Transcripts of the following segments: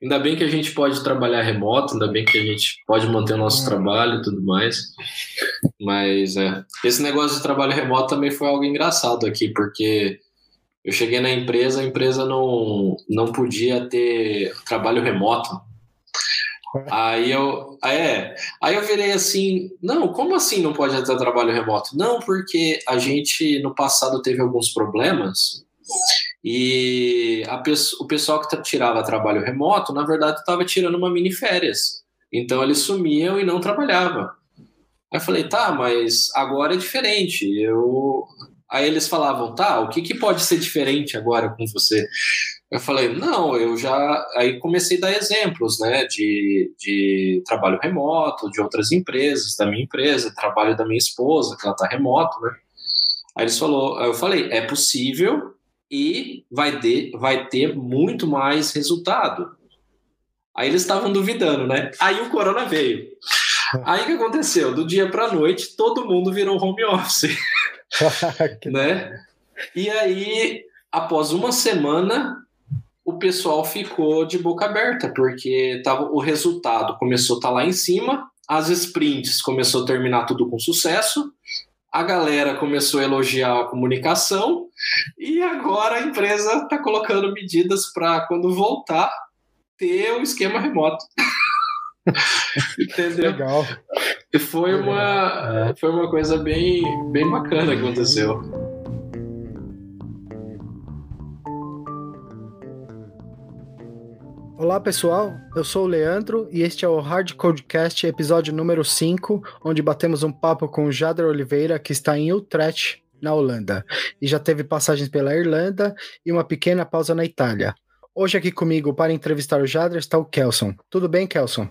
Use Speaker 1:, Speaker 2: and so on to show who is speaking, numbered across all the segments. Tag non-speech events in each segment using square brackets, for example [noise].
Speaker 1: Ainda bem que a gente pode trabalhar remoto, ainda bem que a gente pode manter o nosso trabalho e tudo mais. Mas é, esse negócio de trabalho remoto também foi algo engraçado aqui, porque eu cheguei na empresa, a empresa não, não podia ter trabalho remoto. Aí eu, é, aí eu virei assim, não, como assim não pode ter trabalho remoto? Não, porque a gente no passado teve alguns problemas e o pessoal que tirava trabalho remoto, na verdade, estava tirando uma mini férias. Então eles sumiam e não trabalhavam. Aí eu falei, tá, mas agora é diferente. Eu... Aí eles falavam, tá, o que, que pode ser diferente agora com você? Eu falei, não, eu já. Aí comecei a dar exemplos, né, de, de trabalho remoto, de outras empresas, da minha empresa, trabalho da minha esposa, que ela tá remoto, né. Aí eles falou, eu falei, é possível e vai, de, vai ter muito mais resultado. Aí eles estavam duvidando, né? Aí o corona veio. [laughs] Aí o que aconteceu? Do dia para a noite, todo mundo virou home office. [laughs] né? E aí, após uma semana, o pessoal ficou de boca aberta, porque tava, o resultado começou a estar tá lá em cima, as sprints começou a terminar tudo com sucesso, a galera começou a elogiar a comunicação e agora a empresa está colocando medidas para quando voltar ter o um esquema remoto. [laughs] Entendeu?
Speaker 2: Legal.
Speaker 1: E foi uma, foi uma coisa bem, bem bacana que aconteceu.
Speaker 2: Olá pessoal, eu sou o Leandro e este é o Hard Codecast, episódio número 5, onde batemos um papo com o Jader Oliveira, que está em Utrecht, na Holanda, e já teve passagens pela Irlanda e uma pequena pausa na Itália. Hoje aqui comigo para entrevistar o Jader está o Kelson. Tudo bem, Kelson?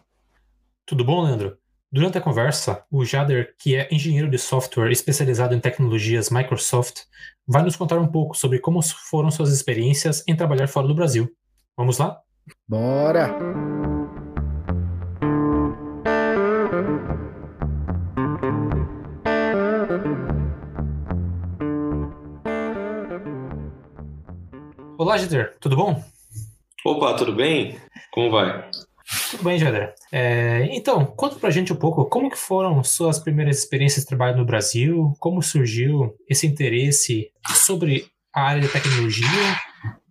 Speaker 3: Tudo bom, Leandro? Durante a conversa, o Jader, que é engenheiro de software especializado em tecnologias Microsoft, vai nos contar um pouco sobre como foram suas experiências em trabalhar fora do Brasil. Vamos lá?
Speaker 2: Bora!
Speaker 3: Olá, Jader, tudo bom?
Speaker 1: Opa, tudo bem? Como vai?
Speaker 3: Tudo bem, Jader. É, então, conta pra gente um pouco como que foram suas primeiras experiências de trabalho no Brasil, como surgiu esse interesse sobre a área de tecnologia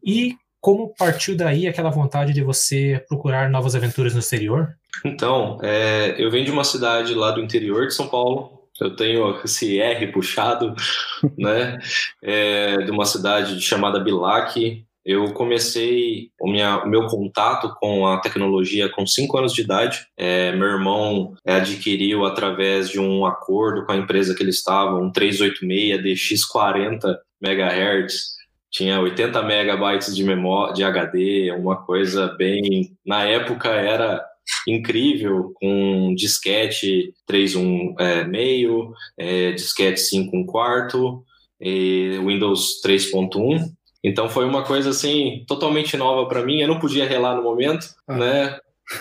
Speaker 3: e como partiu daí aquela vontade de você procurar novas aventuras no exterior?
Speaker 1: Então, é, eu venho de uma cidade lá do interior de São Paulo. Eu tenho esse R puxado, [laughs] né? É, de uma cidade chamada Bilac. Eu comecei o, minha, meu contato com a tecnologia com 5 anos de idade. É, meu irmão adquiriu através de um acordo com a empresa que ele estava, um 386 DX40 MHz tinha 80 megabytes de memória de HD, uma coisa bem na época era incrível com disquete 3.1 é, meio, é, disquete 5 um quarto, e Windows 3.1. Então foi uma coisa assim totalmente nova para mim. Eu não podia relar no momento, ah. né?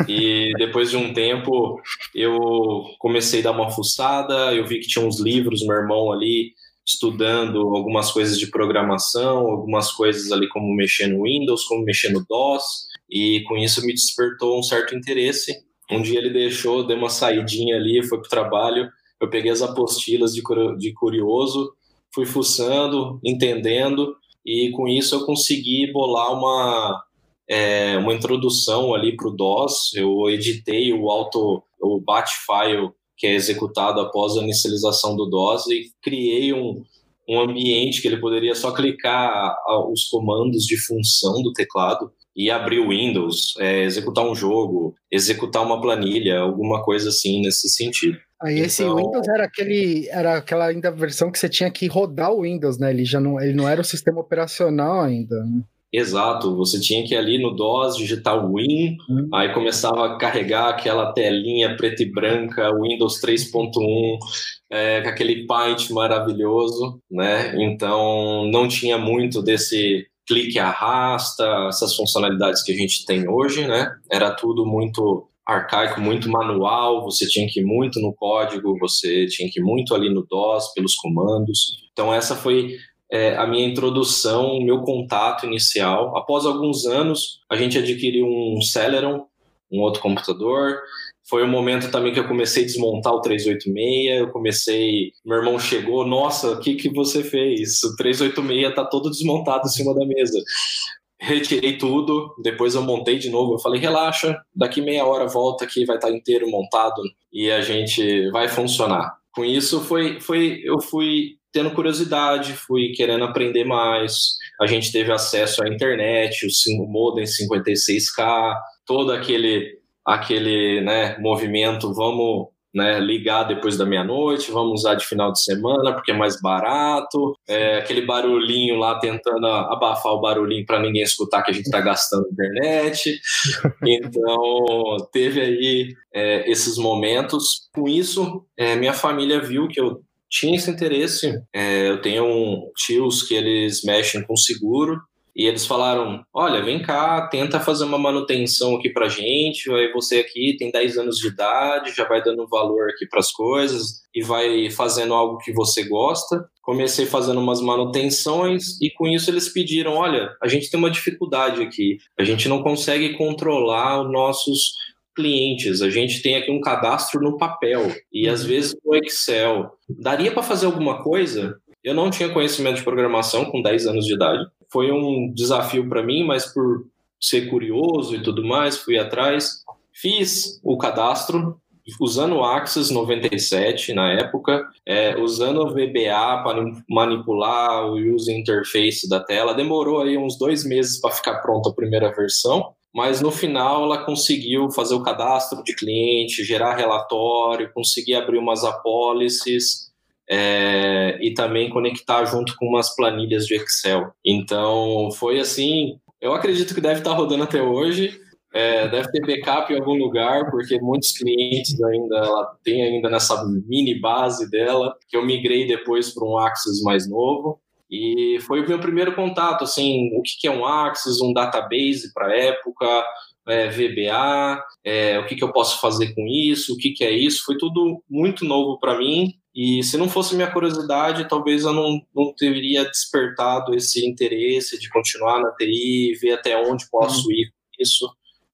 Speaker 1: E [laughs] depois de um tempo eu comecei a dar uma fuçada, eu vi que tinha uns livros, meu irmão ali estudando algumas coisas de programação, algumas coisas ali como mexer no Windows, como mexer no DOS, e com isso me despertou um certo interesse. Um dia ele deixou, deu uma saidinha ali, foi para o trabalho, eu peguei as apostilas de, de curioso, fui fuçando, entendendo, e com isso eu consegui bolar uma, é, uma introdução ali para o DOS. Eu editei o auto, o bat file que é executado após a inicialização do DOS e criei um, um ambiente que ele poderia só clicar os comandos de função do teclado e abrir o Windows, é, executar um jogo, executar uma planilha, alguma coisa assim nesse sentido.
Speaker 2: Aí esse então... Windows era aquele era aquela ainda versão que você tinha que rodar o Windows, né? Ele já não ele não era o sistema operacional ainda. Né?
Speaker 1: Exato, você tinha que ir ali no DOS digitar Win, uhum. aí começava a carregar aquela telinha preta e branca, Windows 3.1, é, com aquele Paint maravilhoso, né? Então não tinha muito desse clique arrasta, essas funcionalidades que a gente tem hoje, né? Era tudo muito arcaico, muito manual, você tinha que ir muito no código, você tinha que ir muito ali no DOS, pelos comandos. Então essa foi é, a minha introdução, o meu contato inicial. Após alguns anos, a gente adquiriu um Celeron, um outro computador. Foi o momento também que eu comecei a desmontar o 386. Eu comecei, meu irmão chegou, nossa, o que que você fez? O 386 tá todo desmontado em cima da mesa. Retirei tudo, depois eu montei de novo. Eu falei, relaxa, daqui meia hora volta aqui, vai estar tá inteiro montado e a gente vai funcionar. Com isso foi, foi eu fui tendo curiosidade, fui querendo aprender mais. A gente teve acesso à internet, o modem 56K, todo aquele aquele né, movimento, vamos né, ligar depois da meia-noite, vamos usar de final de semana porque é mais barato, é, aquele barulhinho lá tentando abafar o barulhinho para ninguém escutar que a gente está gastando internet. [laughs] Então, teve aí é, esses momentos. Com isso, é, minha família viu que eu tinha esse interesse. É, eu tenho um, tios que eles mexem com seguro e eles falaram: olha, vem cá, tenta fazer uma manutenção aqui pra gente. Aí você aqui tem 10 anos de idade, já vai dando valor aqui para as coisas e vai fazendo algo que você gosta. Comecei fazendo umas manutenções e com isso eles pediram: olha, a gente tem uma dificuldade aqui, a gente não consegue controlar os nossos clientes, a gente tem aqui um cadastro no papel e às uhum. vezes no Excel. Daria para fazer alguma coisa? Eu não tinha conhecimento de programação com 10 anos de idade foi um desafio para mim, mas por ser curioso e tudo mais, fui atrás, fiz o cadastro usando o Axis 97 na época, é, usando o VBA para manipular o user interface da tela. Demorou aí uns dois meses para ficar pronta a primeira versão, mas no final ela conseguiu fazer o cadastro de cliente, gerar relatório, conseguir abrir umas apólices é, e também conectar junto com umas planilhas de Excel. Então, foi assim. Eu acredito que deve estar rodando até hoje. É, deve ter backup em algum lugar, porque muitos clientes ainda ela tem ainda nessa mini base dela, que eu migrei depois para um Axis mais novo. E foi o meu primeiro contato, assim, o que é um Axis, um database para época, é, VBA, é, o que, que eu posso fazer com isso, o que, que é isso, foi tudo muito novo para mim e se não fosse minha curiosidade, talvez eu não, não teria despertado esse interesse de continuar na TI, ver até onde posso uhum. ir com isso.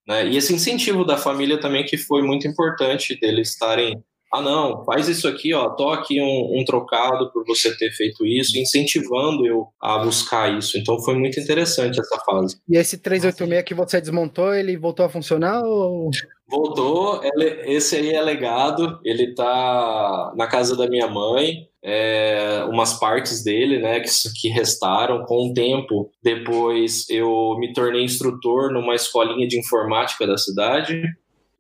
Speaker 1: Né? E esse incentivo da família também, que foi muito importante deles estarem ah, não, faz isso aqui, ó, tô aqui um, um, trocado por você ter feito isso, incentivando eu a buscar isso. Então foi muito interessante essa fase.
Speaker 2: E esse 386 que você desmontou, ele voltou a funcionar ou...
Speaker 1: Voltou, esse aí é legado, ele tá na casa da minha mãe, é, umas partes dele, né, que, que restaram. Com o tempo, depois eu me tornei instrutor numa escolinha de informática da cidade,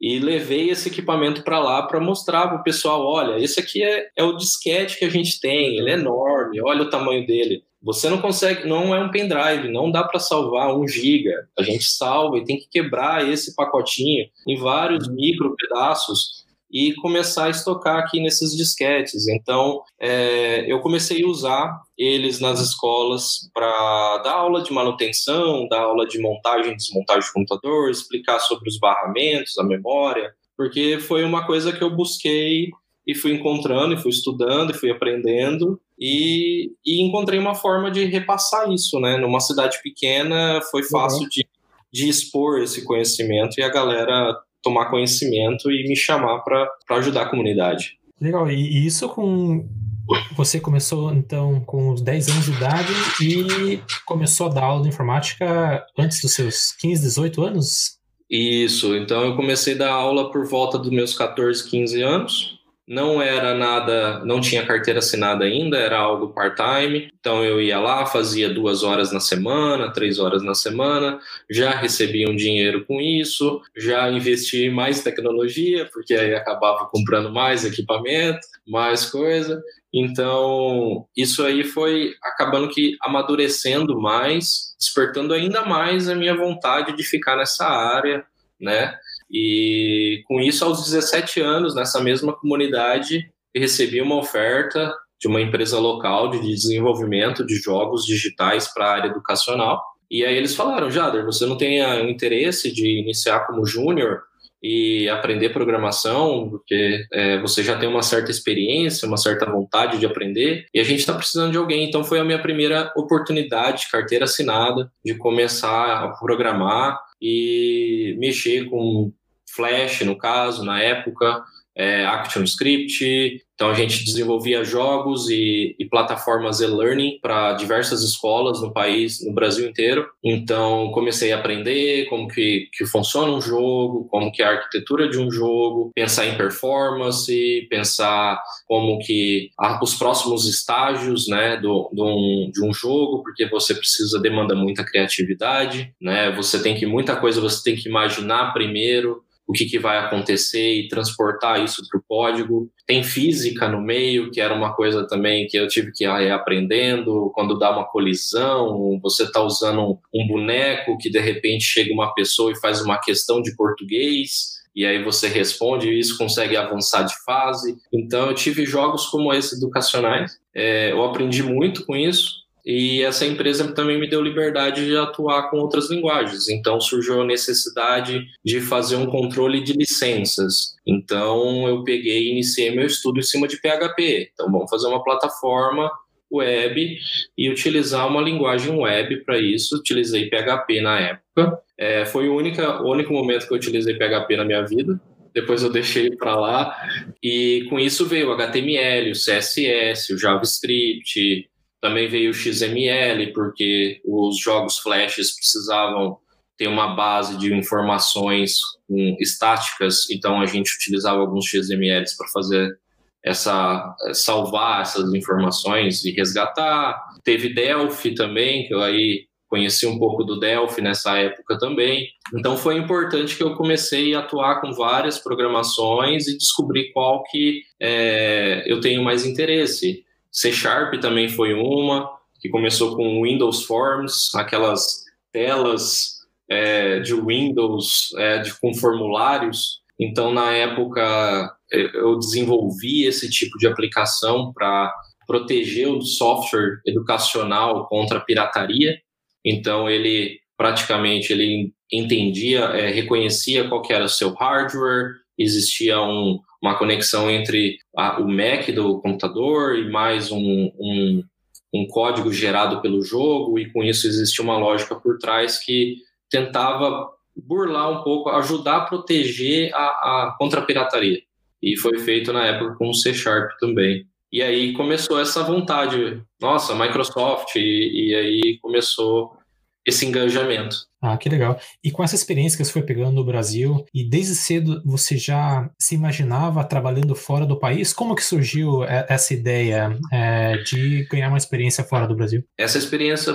Speaker 1: e levei esse equipamento para lá para mostrar para o pessoal: olha, esse aqui é, é o disquete que a gente tem, ele é enorme, olha o tamanho dele. Você não consegue, não é um pendrive, não dá para salvar um giga. A gente salva e tem que quebrar esse pacotinho em vários micro pedaços e começar a estocar aqui nesses disquetes. Então, é, eu comecei a usar eles nas escolas para dar aula de manutenção, dar aula de montagem e desmontagem de computador, explicar sobre os barramentos, a memória, porque foi uma coisa que eu busquei e fui encontrando, e fui estudando, e fui aprendendo, e, e encontrei uma forma de repassar isso, né? Numa cidade pequena, foi fácil uhum. de, de expor esse conhecimento e a galera tomar conhecimento e me chamar para ajudar a comunidade.
Speaker 3: Legal, e isso com. Você começou então com os 10 anos de idade e começou a dar aula de informática antes dos seus 15, 18 anos?
Speaker 1: Isso, então eu comecei a dar aula por volta dos meus 14, 15 anos não era nada, não tinha carteira assinada ainda, era algo part-time. Então eu ia lá, fazia duas horas na semana, três horas na semana, já recebia um dinheiro com isso, já investi em mais tecnologia, porque aí acabava comprando mais equipamento, mais coisa. Então, isso aí foi acabando que amadurecendo mais, despertando ainda mais a minha vontade de ficar nessa área, né? E com isso, aos 17 anos, nessa mesma comunidade, recebi uma oferta de uma empresa local de desenvolvimento de jogos digitais para a área educacional. E aí eles falaram, Jader, você não tem o interesse de iniciar como júnior e aprender programação, porque é, você já tem uma certa experiência, uma certa vontade de aprender, e a gente está precisando de alguém. Então foi a minha primeira oportunidade, carteira assinada, de começar a programar e mexer com Flash, no caso, na época, é, ActionScript, então a gente desenvolvia jogos e, e plataformas e-learning para diversas escolas no país, no Brasil inteiro. Então comecei a aprender como que, que funciona um jogo, como que é a arquitetura de um jogo, pensar em performance, pensar como que os próximos estágios, né, do, do um, de um jogo, porque você precisa demanda muita criatividade, né? Você tem que muita coisa você tem que imaginar primeiro o que, que vai acontecer e transportar isso para o código. Tem física no meio, que era uma coisa também que eu tive que ir aprendendo. Quando dá uma colisão, você está usando um boneco que de repente chega uma pessoa e faz uma questão de português e aí você responde e isso consegue avançar de fase. Então eu tive jogos como esses educacionais, é, eu aprendi muito com isso e essa empresa também me deu liberdade de atuar com outras linguagens. Então surgiu a necessidade de fazer um controle de licenças. Então eu peguei e iniciei meu estudo em cima de PHP. Então vamos fazer uma plataforma web e utilizar uma linguagem web para isso. Utilizei PHP na época. É, foi o, única, o único momento que eu utilizei PHP na minha vida. Depois eu deixei para lá e com isso veio o HTML, o CSS, o JavaScript, também veio o XML, porque os jogos flashes precisavam ter uma base de informações um, estáticas, então a gente utilizava alguns XMLs para fazer essa salvar essas informações e resgatar. Teve Delphi também, que eu aí conheci um pouco do Delphi nessa época também. Então foi importante que eu comecei a atuar com várias programações e descobrir qual que é, eu tenho mais interesse. C Sharp também foi uma, que começou com Windows Forms, aquelas telas é, de Windows é, de, com formulários. Então, na época, eu desenvolvi esse tipo de aplicação para proteger o software educacional contra a pirataria. Então, ele praticamente ele entendia, é, reconhecia qual era o seu hardware, existia um, uma conexão entre a, o Mac do computador e mais um, um, um código gerado pelo jogo, e com isso existia uma lógica por trás que tentava burlar um pouco, ajudar a proteger a, a contra a pirataria. E foi feito na época com o C Sharp também. E aí começou essa vontade, nossa, Microsoft, e, e aí começou esse engajamento.
Speaker 3: Ah, que legal. E com essa experiência que você foi pegando no Brasil, e desde cedo você já se imaginava trabalhando fora do país? Como que surgiu é, essa ideia é, de ganhar uma experiência fora do Brasil?
Speaker 1: Essa experiência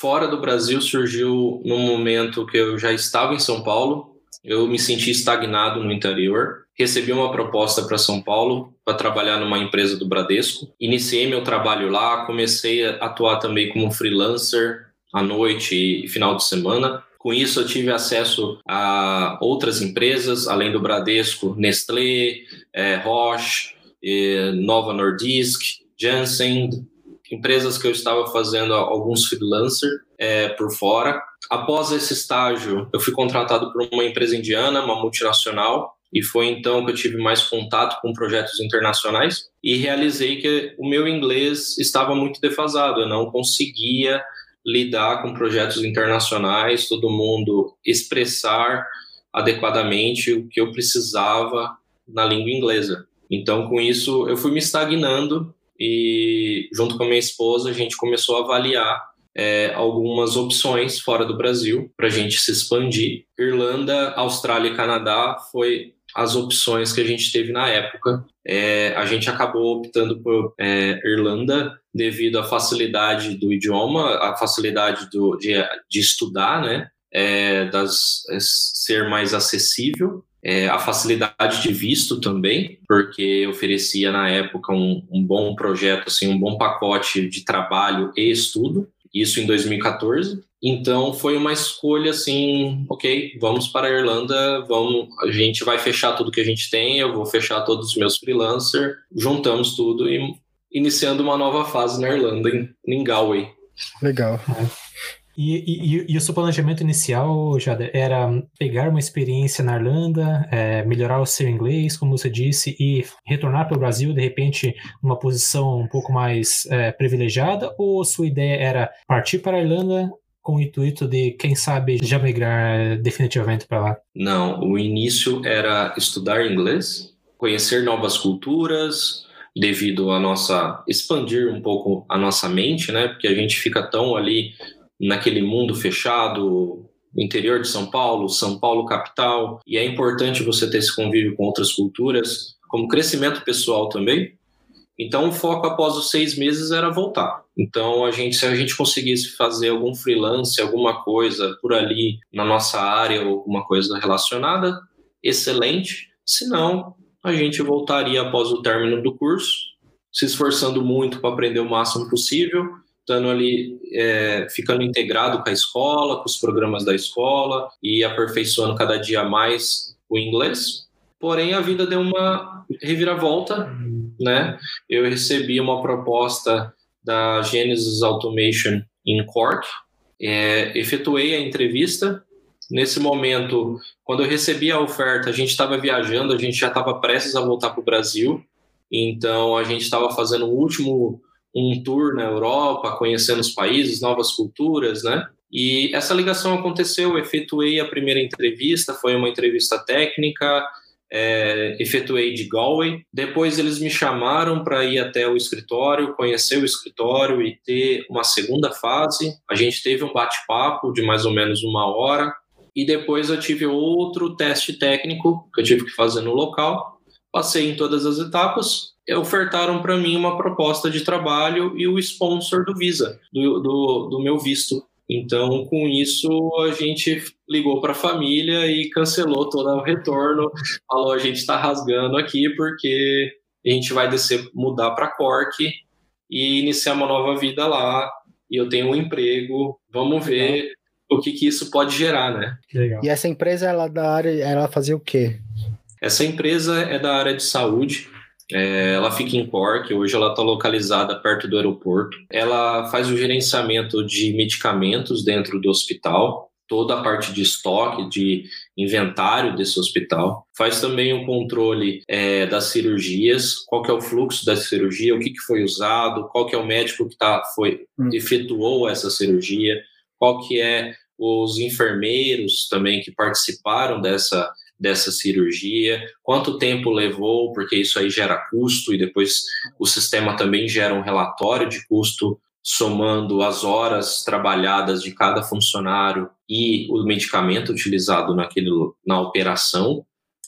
Speaker 1: fora do Brasil surgiu no momento que eu já estava em São Paulo. Eu me senti estagnado no interior. Recebi uma proposta para São Paulo para trabalhar numa empresa do Bradesco. Iniciei meu trabalho lá, comecei a atuar também como freelancer à noite e final de semana. Com isso, eu tive acesso a outras empresas, além do Bradesco, Nestlé, é, Roche, Nova Nordisk, Janssen, empresas que eu estava fazendo alguns freelancers é, por fora. Após esse estágio, eu fui contratado por uma empresa indiana, uma multinacional, e foi então que eu tive mais contato com projetos internacionais e realizei que o meu inglês estava muito defasado, eu não conseguia lidar com projetos internacionais, todo mundo expressar adequadamente o que eu precisava na língua inglesa. Então, com isso, eu fui me estagnando e, junto com a minha esposa, a gente começou a avaliar é, algumas opções fora do Brasil para a gente se expandir. Irlanda, Austrália e Canadá foi as opções que a gente teve na época. É, a gente acabou optando por é, Irlanda devido à facilidade do idioma, a facilidade do, de, de estudar, né? É, das, é, ser mais acessível, é, a facilidade de visto também, porque oferecia na época um, um bom projeto, assim, um bom pacote de trabalho e estudo isso em 2014. Então foi uma escolha assim, ok, vamos para a Irlanda, vamos, a gente vai fechar tudo que a gente tem, eu vou fechar todos os meus freelancers, juntamos tudo e iniciando uma nova fase na Irlanda, em, em Galway.
Speaker 2: Legal.
Speaker 3: E, e, e, o seu planejamento inicial, Jader, era pegar uma experiência na Irlanda, é, melhorar o seu inglês, como você disse, e retornar para o Brasil, de repente, numa posição um pouco mais é, privilegiada? Ou sua ideia era partir para a Irlanda com o intuito de, quem sabe, já migrar definitivamente para lá?
Speaker 1: Não, o início era estudar inglês, conhecer novas culturas, devido a nossa expandir um pouco a nossa mente, né? Porque a gente fica tão ali naquele mundo fechado, interior de São Paulo, São Paulo capital, e é importante você ter esse convívio com outras culturas, como crescimento pessoal também. Então, o foco após os seis meses era voltar. Então, a gente, se a gente conseguisse fazer algum freelance, alguma coisa por ali na nossa área, ou alguma coisa relacionada, excelente. Se não, a gente voltaria após o término do curso, se esforçando muito para aprender o máximo possível, estando ali, é, ficando integrado com a escola, com os programas da escola e aperfeiçoando cada dia mais o inglês. Porém, a vida deu uma reviravolta, né? Eu recebi uma proposta da Genesis Automation em Cork, é, efetuei a entrevista Nesse momento, quando eu recebi a oferta, a gente estava viajando, a gente já estava prestes a voltar para o Brasil. Então, a gente estava fazendo o último um tour na Europa, conhecendo os países, novas culturas, né? E essa ligação aconteceu, eu efetuei a primeira entrevista, foi uma entrevista técnica, é, efetuei de Galway. Depois eles me chamaram para ir até o escritório, conhecer o escritório e ter uma segunda fase. A gente teve um bate-papo de mais ou menos uma hora, e depois eu tive outro teste técnico que eu tive que fazer no local. Passei em todas as etapas. E ofertaram para mim uma proposta de trabalho e o sponsor do Visa, do, do, do meu visto. Então, com isso, a gente ligou para a família e cancelou todo o retorno. Falou: a gente está rasgando aqui porque a gente vai descer, mudar para Cork e iniciar uma nova vida lá. E eu tenho um emprego. Vamos ver o que, que isso pode gerar, né?
Speaker 2: Legal. E essa empresa, ela da área, ela fazia o quê?
Speaker 1: Essa empresa é da área de saúde. É, ela fica em Cork, hoje ela está localizada perto do aeroporto. Ela faz o gerenciamento de medicamentos dentro do hospital, toda a parte de estoque, de inventário desse hospital. Faz também o controle é, das cirurgias, qual que é o fluxo da cirurgia, o que, que foi usado, qual que é o médico que tá, foi, hum. efetuou essa cirurgia, qual que é os enfermeiros também que participaram dessa, dessa cirurgia, quanto tempo levou, porque isso aí gera custo e depois o sistema também gera um relatório de custo somando as horas trabalhadas de cada funcionário e o medicamento utilizado naquele, na operação,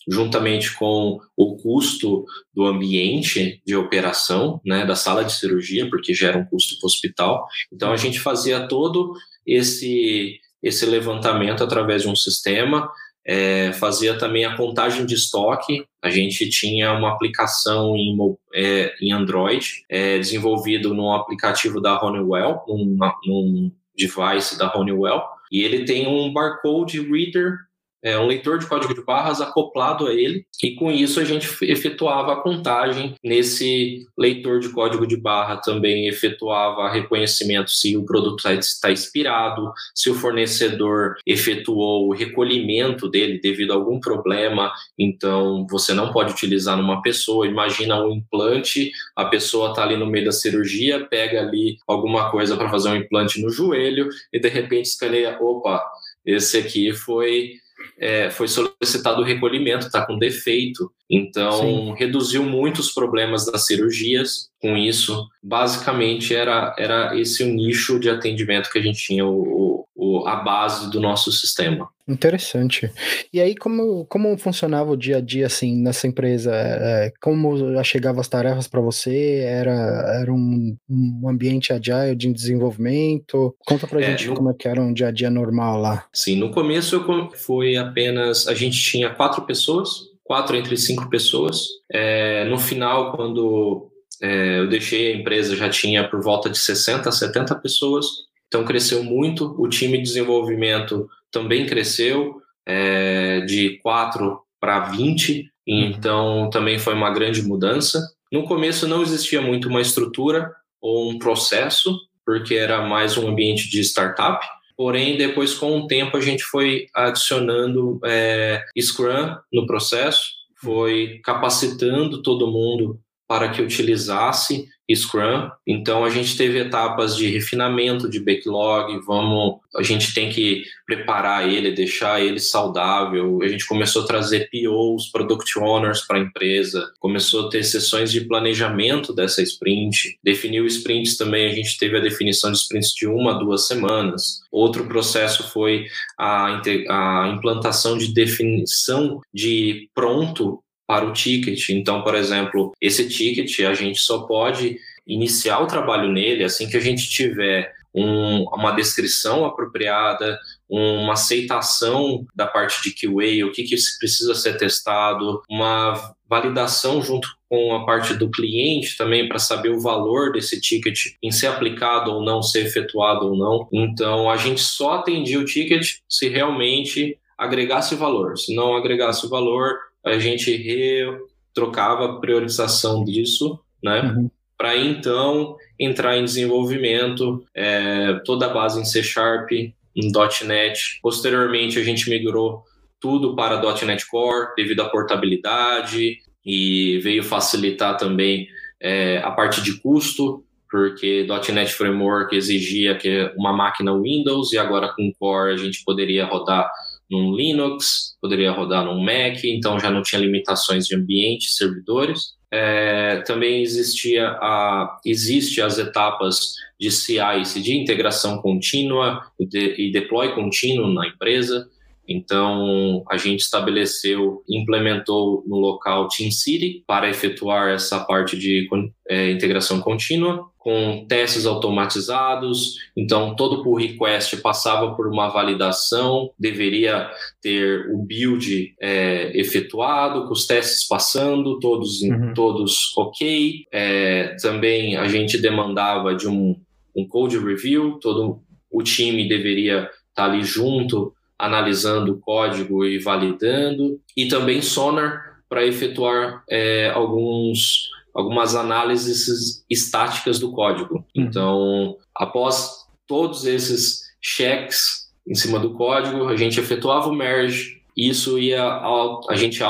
Speaker 1: juntamente com o custo do ambiente de operação, né, da sala de cirurgia, porque gera um custo para o hospital. Então a gente fazia todo esse esse levantamento através de um sistema, é, fazia também a contagem de estoque. A gente tinha uma aplicação em, é, em Android, é, desenvolvido num aplicativo da Honeywell, num, num device da Honeywell, e ele tem um barcode reader é, um leitor de código de barras acoplado a ele, e com isso a gente efetuava a contagem nesse leitor de código de barra também efetuava reconhecimento se o produto está expirado, se o fornecedor efetuou o recolhimento dele devido a algum problema, então você não pode utilizar numa pessoa. Imagina um implante, a pessoa está ali no meio da cirurgia, pega ali alguma coisa para fazer um implante no joelho e de repente escaneia, opa, esse aqui foi é, foi solicitado o recolhimento, está com defeito. Então, Sim. reduziu muitos problemas das cirurgias com isso. Basicamente, era, era esse o nicho de atendimento que a gente tinha, o, o, a base do nosso sistema.
Speaker 2: Interessante. E aí, como, como funcionava o dia a dia, assim, nessa empresa? É, como chegavam as tarefas para você? Era, era um, um, ambiente agile de desenvolvimento? Conta pra é, gente no... como é que era um dia a dia normal lá.
Speaker 1: Sim, no começo eu foi apenas, a gente tinha quatro pessoas, quatro entre cinco pessoas. É, no final, quando é, eu deixei a empresa, já tinha por volta de 60 a 70 pessoas. Então cresceu muito. O time de desenvolvimento também cresceu é, de 4 para 20, uhum. então também foi uma grande mudança. No começo não existia muito uma estrutura ou um processo, porque era mais um ambiente de startup. Porém, depois, com o tempo, a gente foi adicionando é, Scrum no processo, foi capacitando todo mundo para que utilizasse Scrum. Então a gente teve etapas de refinamento de backlog, vamos, a gente tem que preparar ele, deixar ele saudável. A gente começou a trazer POs, product owners para a empresa, começou a ter sessões de planejamento dessa sprint. Definiu sprints também, a gente teve a definição de sprints de uma a duas semanas. Outro processo foi a, a implantação de definição de pronto para o ticket. Então, por exemplo, esse ticket a gente só pode iniciar o trabalho nele assim que a gente tiver um, uma descrição apropriada, uma aceitação da parte de QA, o que, que precisa ser testado, uma validação junto com a parte do cliente também para saber o valor desse ticket em ser aplicado ou não, ser efetuado ou não. Então, a gente só atendia o ticket se realmente agregasse valor. Se não agregasse valor, a gente trocava a priorização disso, né? Uhum. Para então entrar em desenvolvimento, é, toda a base em C Sharp, em .NET. Posteriormente, a gente migrou tudo para .NET Core devido à portabilidade e veio facilitar também é, a parte de custo, porque .NET Framework exigia que uma máquina Windows e agora com Core a gente poderia rodar num Linux, poderia rodar num Mac, então já não tinha limitações de ambiente, servidores. É, também existia a, existe as etapas de CI, de integração contínua e, de, e deploy contínuo na empresa. Então, a gente estabeleceu, implementou no local Team City para efetuar essa parte de é, integração contínua, com testes automatizados. Então, todo pull request passava por uma validação, deveria ter o build é, efetuado, com os testes passando, todos, uhum. todos ok. É, também a gente demandava de um, um code review, todo o time deveria estar ali junto analisando o código e validando, e também Sonar para efetuar é, alguns, algumas análises estáticas do código. Uhum. Então, após todos esses checks em cima do código, a gente efetuava o merge, isso ia a gente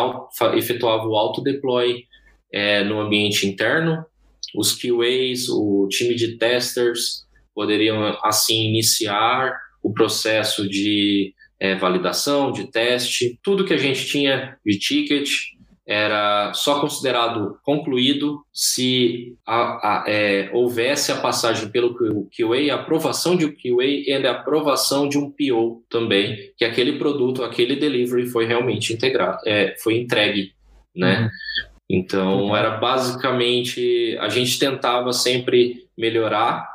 Speaker 1: efetuava o auto deploy é, no ambiente interno, os QAs, o time de testers poderiam assim iniciar o processo de é, validação, de teste, tudo que a gente tinha de ticket era só considerado concluído se a, a, é, houvesse a passagem pelo QA, a aprovação de um QA e a aprovação de um PO também, que aquele produto, aquele delivery foi realmente integrado, é, foi entregue, né? Uhum. Então era basicamente a gente tentava sempre melhorar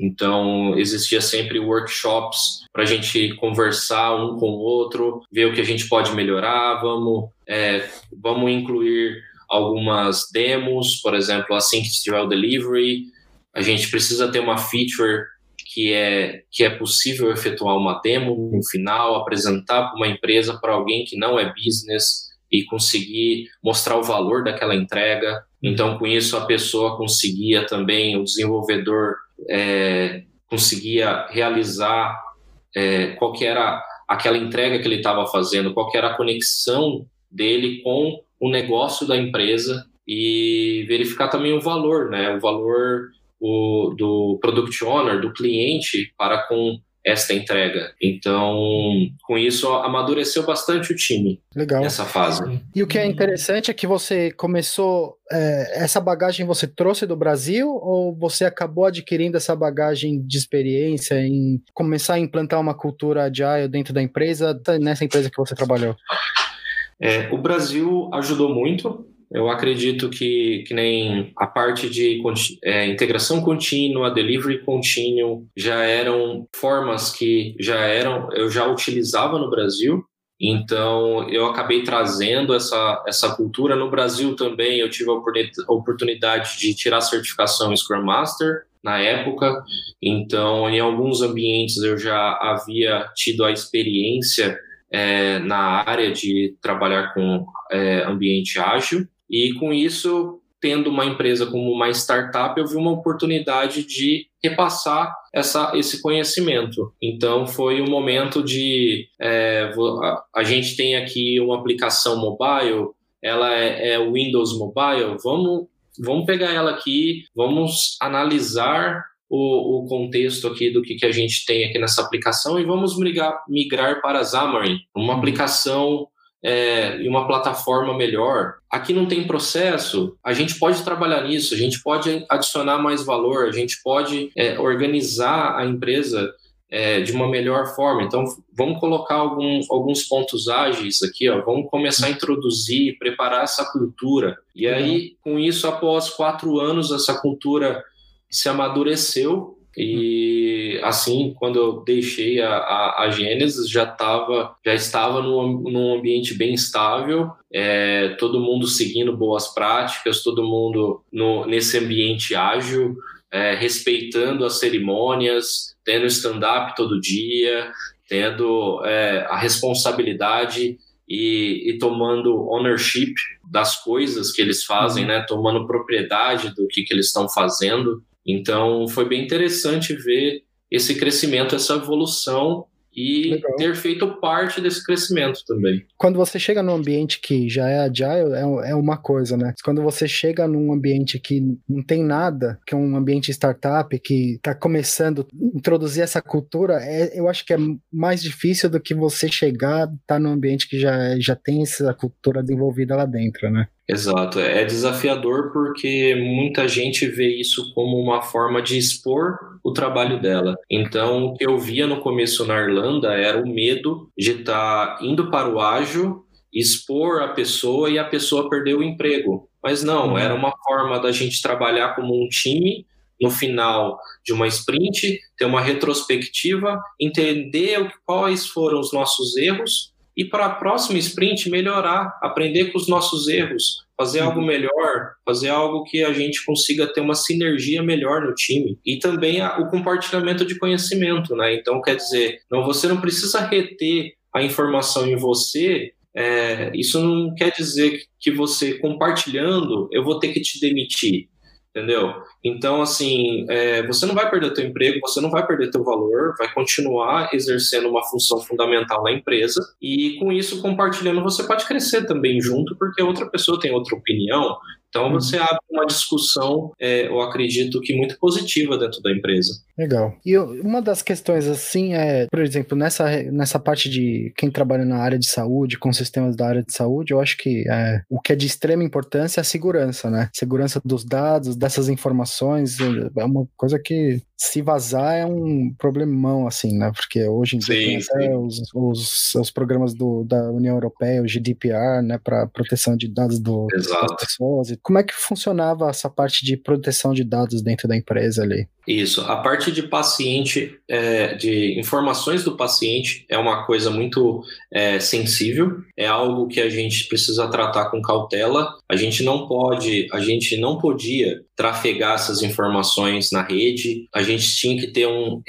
Speaker 1: então, existia sempre workshops para a gente conversar um com o outro, ver o que a gente pode melhorar, vamos, é, vamos incluir algumas demos, por exemplo, assim que tiver o delivery, a gente precisa ter uma feature que é, que é possível efetuar uma demo no final, apresentar para uma empresa, para alguém que não é business e conseguir mostrar o valor daquela entrega. Então, com isso, a pessoa conseguia também, o desenvolvedor é, conseguia realizar é, qual que era aquela entrega que ele estava fazendo, qual que era a conexão dele com o negócio da empresa e verificar também o valor, né? O valor o, do product owner, do cliente para com esta entrega. Então, com isso, amadureceu bastante o time
Speaker 2: Legal.
Speaker 1: nessa fase.
Speaker 2: E o que é interessante é que você começou, é, essa bagagem você trouxe do Brasil ou você acabou adquirindo essa bagagem de experiência em começar a implantar uma cultura agile dentro da empresa, nessa empresa que você trabalhou?
Speaker 1: É, o Brasil ajudou muito, eu acredito que, que nem a parte de é, integração contínua, delivery contínuo, já eram formas que já eram, eu já utilizava no Brasil. Então, eu acabei trazendo essa, essa cultura. No Brasil também, eu tive a oportunidade de tirar certificação Scrum Master na época. Então, em alguns ambientes, eu já havia tido a experiência é, na área de trabalhar com é, ambiente ágil. E com isso, tendo uma empresa como uma startup, eu vi uma oportunidade de repassar essa, esse conhecimento. Então, foi um momento de. É, a, a, gente tem aqui uma aplicação mobile, ela é, é Windows Mobile, vamos, vamos pegar ela aqui, vamos analisar o, o, contexto aqui do que, que a gente tem aqui nessa aplicação e vamos migrar, migrar para Xamarin, uma aplicação é, e uma plataforma melhor. Aqui não tem processo, a gente pode trabalhar nisso, a gente pode adicionar mais valor, a gente pode é, organizar a empresa é, de uma melhor forma. Então, vamos colocar algum, alguns pontos ágeis aqui, ó, vamos começar a introduzir, preparar essa cultura. E aí, com isso, após quatro anos, essa cultura se amadureceu e assim, quando eu deixei a, a, a Gênesis, já, tava, já estava num, num ambiente bem estável, é, todo mundo seguindo boas práticas, todo mundo no, nesse ambiente ágil, é, respeitando as cerimônias, tendo stand-up todo dia, tendo é, a responsabilidade e, e, tomando ownership das coisas que eles fazem, uhum. né? tomando propriedade do que, que eles estão fazendo. Então, foi bem interessante ver esse crescimento, essa evolução e Legal. ter feito parte desse crescimento também.
Speaker 2: Quando você chega num ambiente que já é agile, é, é uma coisa, né? Quando você chega num ambiente que não tem nada, que é um ambiente startup, que está começando a introduzir essa cultura, é, eu acho que é mais difícil do que você chegar, estar tá num ambiente que já, já tem essa cultura desenvolvida lá dentro, né?
Speaker 1: Exato, é desafiador porque muita gente vê isso como uma forma de expor o trabalho dela. Então, o que eu via no começo na Irlanda era o medo de estar tá indo para o ágil, expor a pessoa e a pessoa perder o emprego. Mas não, uhum. era uma forma da gente trabalhar como um time no final de uma sprint, ter uma retrospectiva, entender quais foram os nossos erros e para a próxima sprint melhorar, aprender com os nossos erros, fazer algo melhor, fazer algo que a gente consiga ter uma sinergia melhor no time e também o compartilhamento de conhecimento, né? Então quer dizer, não você não precisa reter a informação em você. É, isso não quer dizer que você compartilhando eu vou ter que te demitir entendeu? Então, assim, é, você não vai perder teu emprego, você não vai perder teu valor, vai continuar exercendo uma função fundamental na empresa e com isso, compartilhando, você pode crescer também junto, porque outra pessoa tem outra opinião, então uhum. você abre uma discussão, é, eu acredito que muito positiva dentro da empresa.
Speaker 2: Legal. E uma das questões assim é, por exemplo, nessa, nessa parte de quem trabalha na área de saúde, com sistemas da área de saúde, eu acho que é, o que é de extrema importância é a segurança, né? Segurança dos dados, dessas informações, é uma coisa que se vazar é um problemão, assim, né? Porque hoje em dia sim, tem até os, os, os, programas do, da União Europeia, o GDPR, né, para proteção de dados do, das pessoas. Como é que funcionava essa parte de proteção de dados dentro da empresa ali?
Speaker 1: Isso, a parte de paciente, é, de informações do paciente é uma coisa muito é, sensível, é algo que a gente precisa tratar com cautela. A gente não pode, a gente não podia trafegar essas informações na rede. A gente tinha que ter um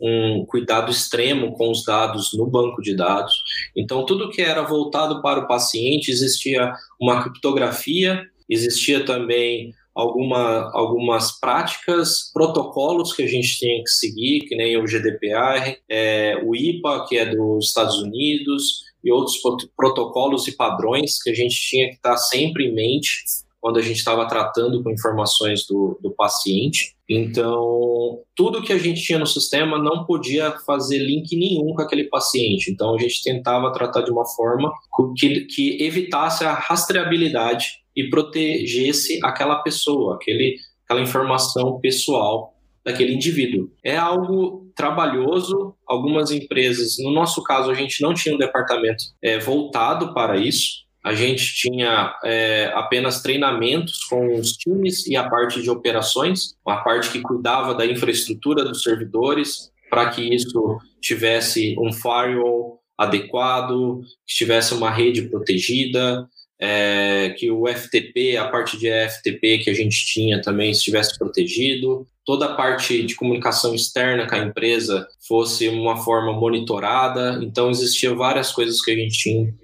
Speaker 1: um cuidado extremo com os dados no banco de dados. Então, tudo que era voltado para o paciente existia uma criptografia, existia também alguma, algumas práticas, protocolos que a gente tinha que seguir, que nem o GDPR, é, o IPA, que é dos Estados Unidos, e outros protocolos e padrões que a gente tinha que estar sempre em mente quando a gente estava tratando com informações do, do paciente. Então, tudo que a gente tinha no sistema não podia fazer link nenhum com aquele paciente. Então, a gente tentava tratar de uma forma que, que evitasse a rastreabilidade e protegesse aquela pessoa, aquele, aquela informação pessoal daquele indivíduo. É algo trabalhoso. Algumas empresas, no nosso caso, a gente não tinha um departamento é, voltado para isso. A gente tinha é, apenas treinamentos com os times e a parte de operações, a parte que cuidava da infraestrutura dos servidores, para que isso tivesse um firewall adequado, que tivesse uma rede protegida, é, que o FTP, a parte de FTP que a gente tinha também estivesse protegido, toda a parte de comunicação externa com a empresa fosse uma forma monitorada. Então, existiam várias coisas que a gente tinha,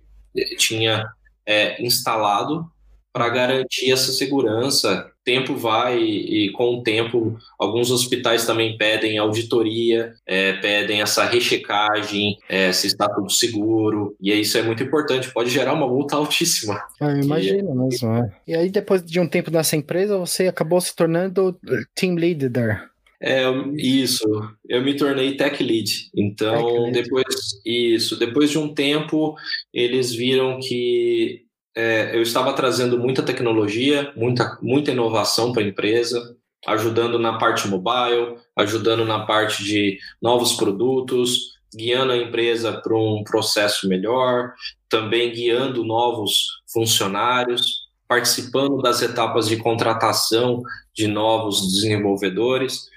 Speaker 1: tinha é, instalado para garantir essa segurança. Tempo vai e, e, com o tempo alguns hospitais também pedem auditoria, é, pedem essa rechecagem, é, se está tudo seguro e isso é muito importante. Pode gerar uma multa [laughs] altíssima.
Speaker 2: Ah, imagino que... mesmo. É. E aí depois de um tempo nessa empresa você acabou se tornando team leader.
Speaker 1: É, isso. Eu me tornei tech lead. Então, tech lead. depois isso, depois de um tempo, eles viram que é, eu estava trazendo muita tecnologia, muita, muita inovação para a empresa, ajudando na parte mobile, ajudando na parte de novos produtos, guiando a empresa para um processo melhor, também guiando novos funcionários, participando das etapas de contratação de novos desenvolvedores.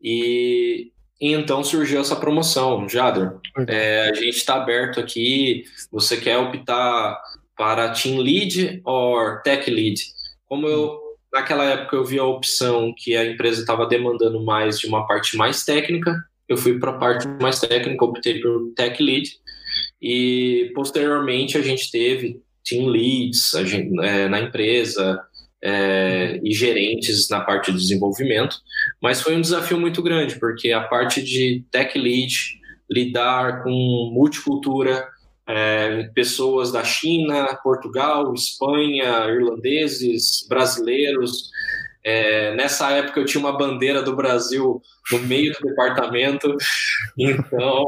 Speaker 1: E, e então surgiu essa promoção, Jader. É, a gente está aberto aqui. Você quer optar para Team Lead ou Tech Lead? Como eu naquela época eu vi a opção que a empresa estava demandando mais de uma parte mais técnica, eu fui para a parte mais técnica, optei por Tech Lead. E posteriormente a gente teve team leads gente, é, na empresa, é, e gerentes na parte de desenvolvimento, mas foi um desafio muito grande, porque a parte de tech lead, lidar com multicultura, é, pessoas da China, Portugal, Espanha, irlandeses, brasileiros. É, nessa época eu tinha uma bandeira do Brasil no meio do departamento, [laughs] então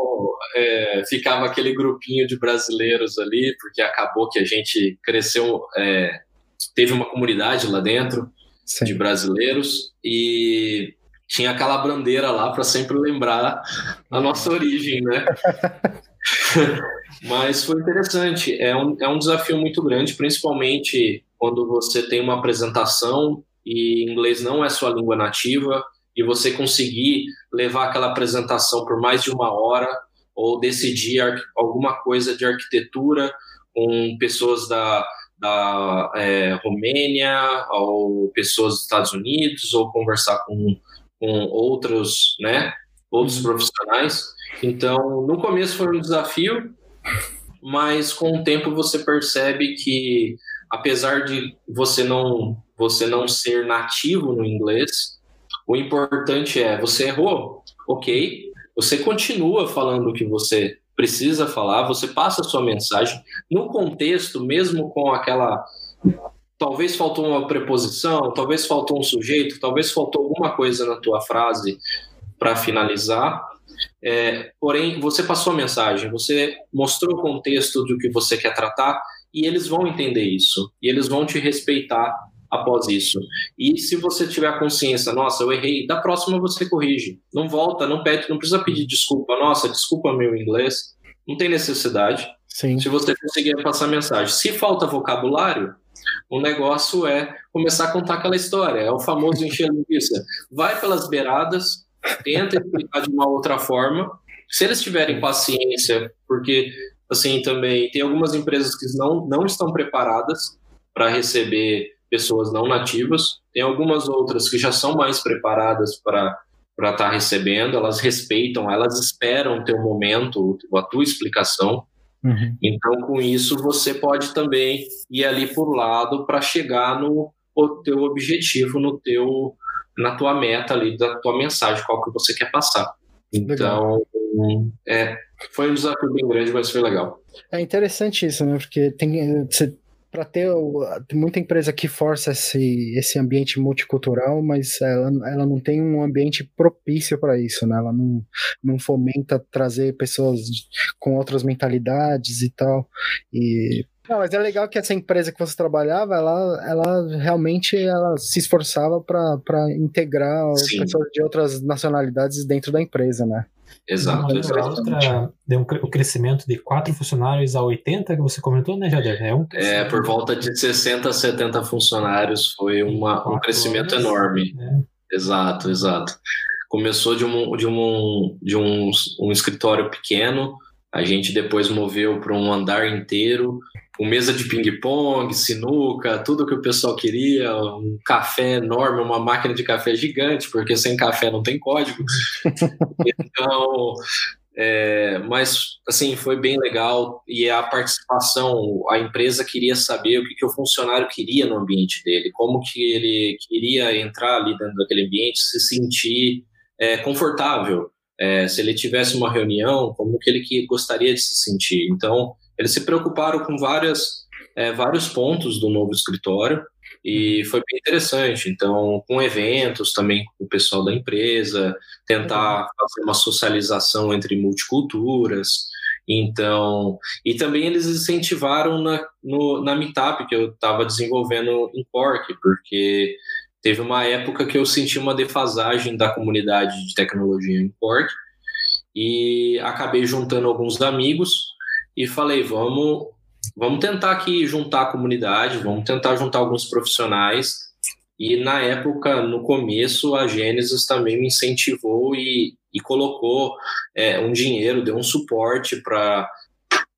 Speaker 1: é, ficava aquele grupinho de brasileiros ali, porque acabou que a gente cresceu é, teve uma comunidade lá dentro Sim. de brasileiros e tinha aquela bandeira lá para sempre lembrar a nossa origem, né? [laughs] [laughs] Mas foi interessante, é um, é um desafio muito grande, principalmente quando você tem uma apresentação e inglês não é sua língua nativa e você conseguir levar aquela apresentação por mais de uma hora ou decidir alguma coisa de arquitetura com pessoas da, da é, Romênia ou pessoas dos Estados Unidos ou conversar com, com outros, né, outros uhum. profissionais. Então, no começo foi um desafio, mas com o tempo você percebe que apesar de você não você não ser nativo no inglês, o importante é você errou, ok? Você continua falando o que você precisa falar, você passa a sua mensagem no contexto, mesmo com aquela. Talvez faltou uma preposição, talvez faltou um sujeito, talvez faltou alguma coisa na tua frase para finalizar. É, porém, você passou a mensagem, você mostrou o contexto do que você quer tratar e eles vão entender isso e eles vão te respeitar após isso. E se você tiver consciência, nossa, eu errei, da próxima você corrige. Não volta, não pede, não precisa pedir desculpa. Nossa, desculpa meu inglês. Não tem necessidade.
Speaker 2: Sim.
Speaker 1: Se você conseguir passar mensagem. Se falta vocabulário, o negócio é começar a contar aquela história. É o famoso encher linguiça. Vai pelas beiradas, tenta explicar de uma outra forma. Se eles tiverem paciência, porque assim também tem algumas empresas que não, não estão preparadas para receber pessoas não nativas, tem algumas outras que já são mais preparadas para estar tá recebendo, elas respeitam, elas esperam o teu momento, a tua explicação. Uhum. Então, com isso, você pode também ir ali por lado para chegar no teu objetivo, no teu, na tua meta ali, da tua mensagem, qual que você quer passar. Então, é, foi um desafio bem grande, mas foi legal.
Speaker 2: É interessante isso, né? Porque tem, para ter muita empresa que força esse, esse ambiente multicultural, mas ela, ela não tem um ambiente propício para isso, né? Ela não, não fomenta trazer pessoas com outras mentalidades e tal. E não, mas é legal que essa empresa que você trabalhava, ela, ela realmente ela se esforçava para integrar Sim. pessoas de outras nacionalidades dentro da empresa, né?
Speaker 1: Exato,
Speaker 3: outra deu um, o crescimento de quatro funcionários a 80 que você comentou, né, Jader?
Speaker 1: É, um é por volta de 60 a 70 funcionários, foi uma, um crescimento anos, enorme. É. Exato, exato. Começou de um, de um, de um, um escritório pequeno, a gente depois moveu para um andar inteiro, com mesa de ping-pong, sinuca, tudo que o pessoal queria, um café enorme, uma máquina de café gigante, porque sem café não tem código. [laughs] então, é, mas assim foi bem legal e a participação, a empresa queria saber o que, que o funcionário queria no ambiente dele, como que ele queria entrar ali dentro daquele ambiente, se sentir é, confortável, é, se ele tivesse uma reunião, como que ele que gostaria de se sentir. Então eles se preocuparam com várias é, vários pontos do novo escritório e foi bem interessante. Então, com eventos também com o pessoal da empresa, tentar fazer uma socialização entre multiculturas. Então, e também eles incentivaram na, no, na Meetup que eu estava desenvolvendo em Cork, porque teve uma época que eu senti uma defasagem da comunidade de tecnologia em Cork e acabei juntando alguns amigos e falei, vamos vamos tentar aqui juntar a comunidade, vamos tentar juntar alguns profissionais. E na época, no começo, a Gênesis também me incentivou e, e colocou é, um dinheiro, deu um suporte para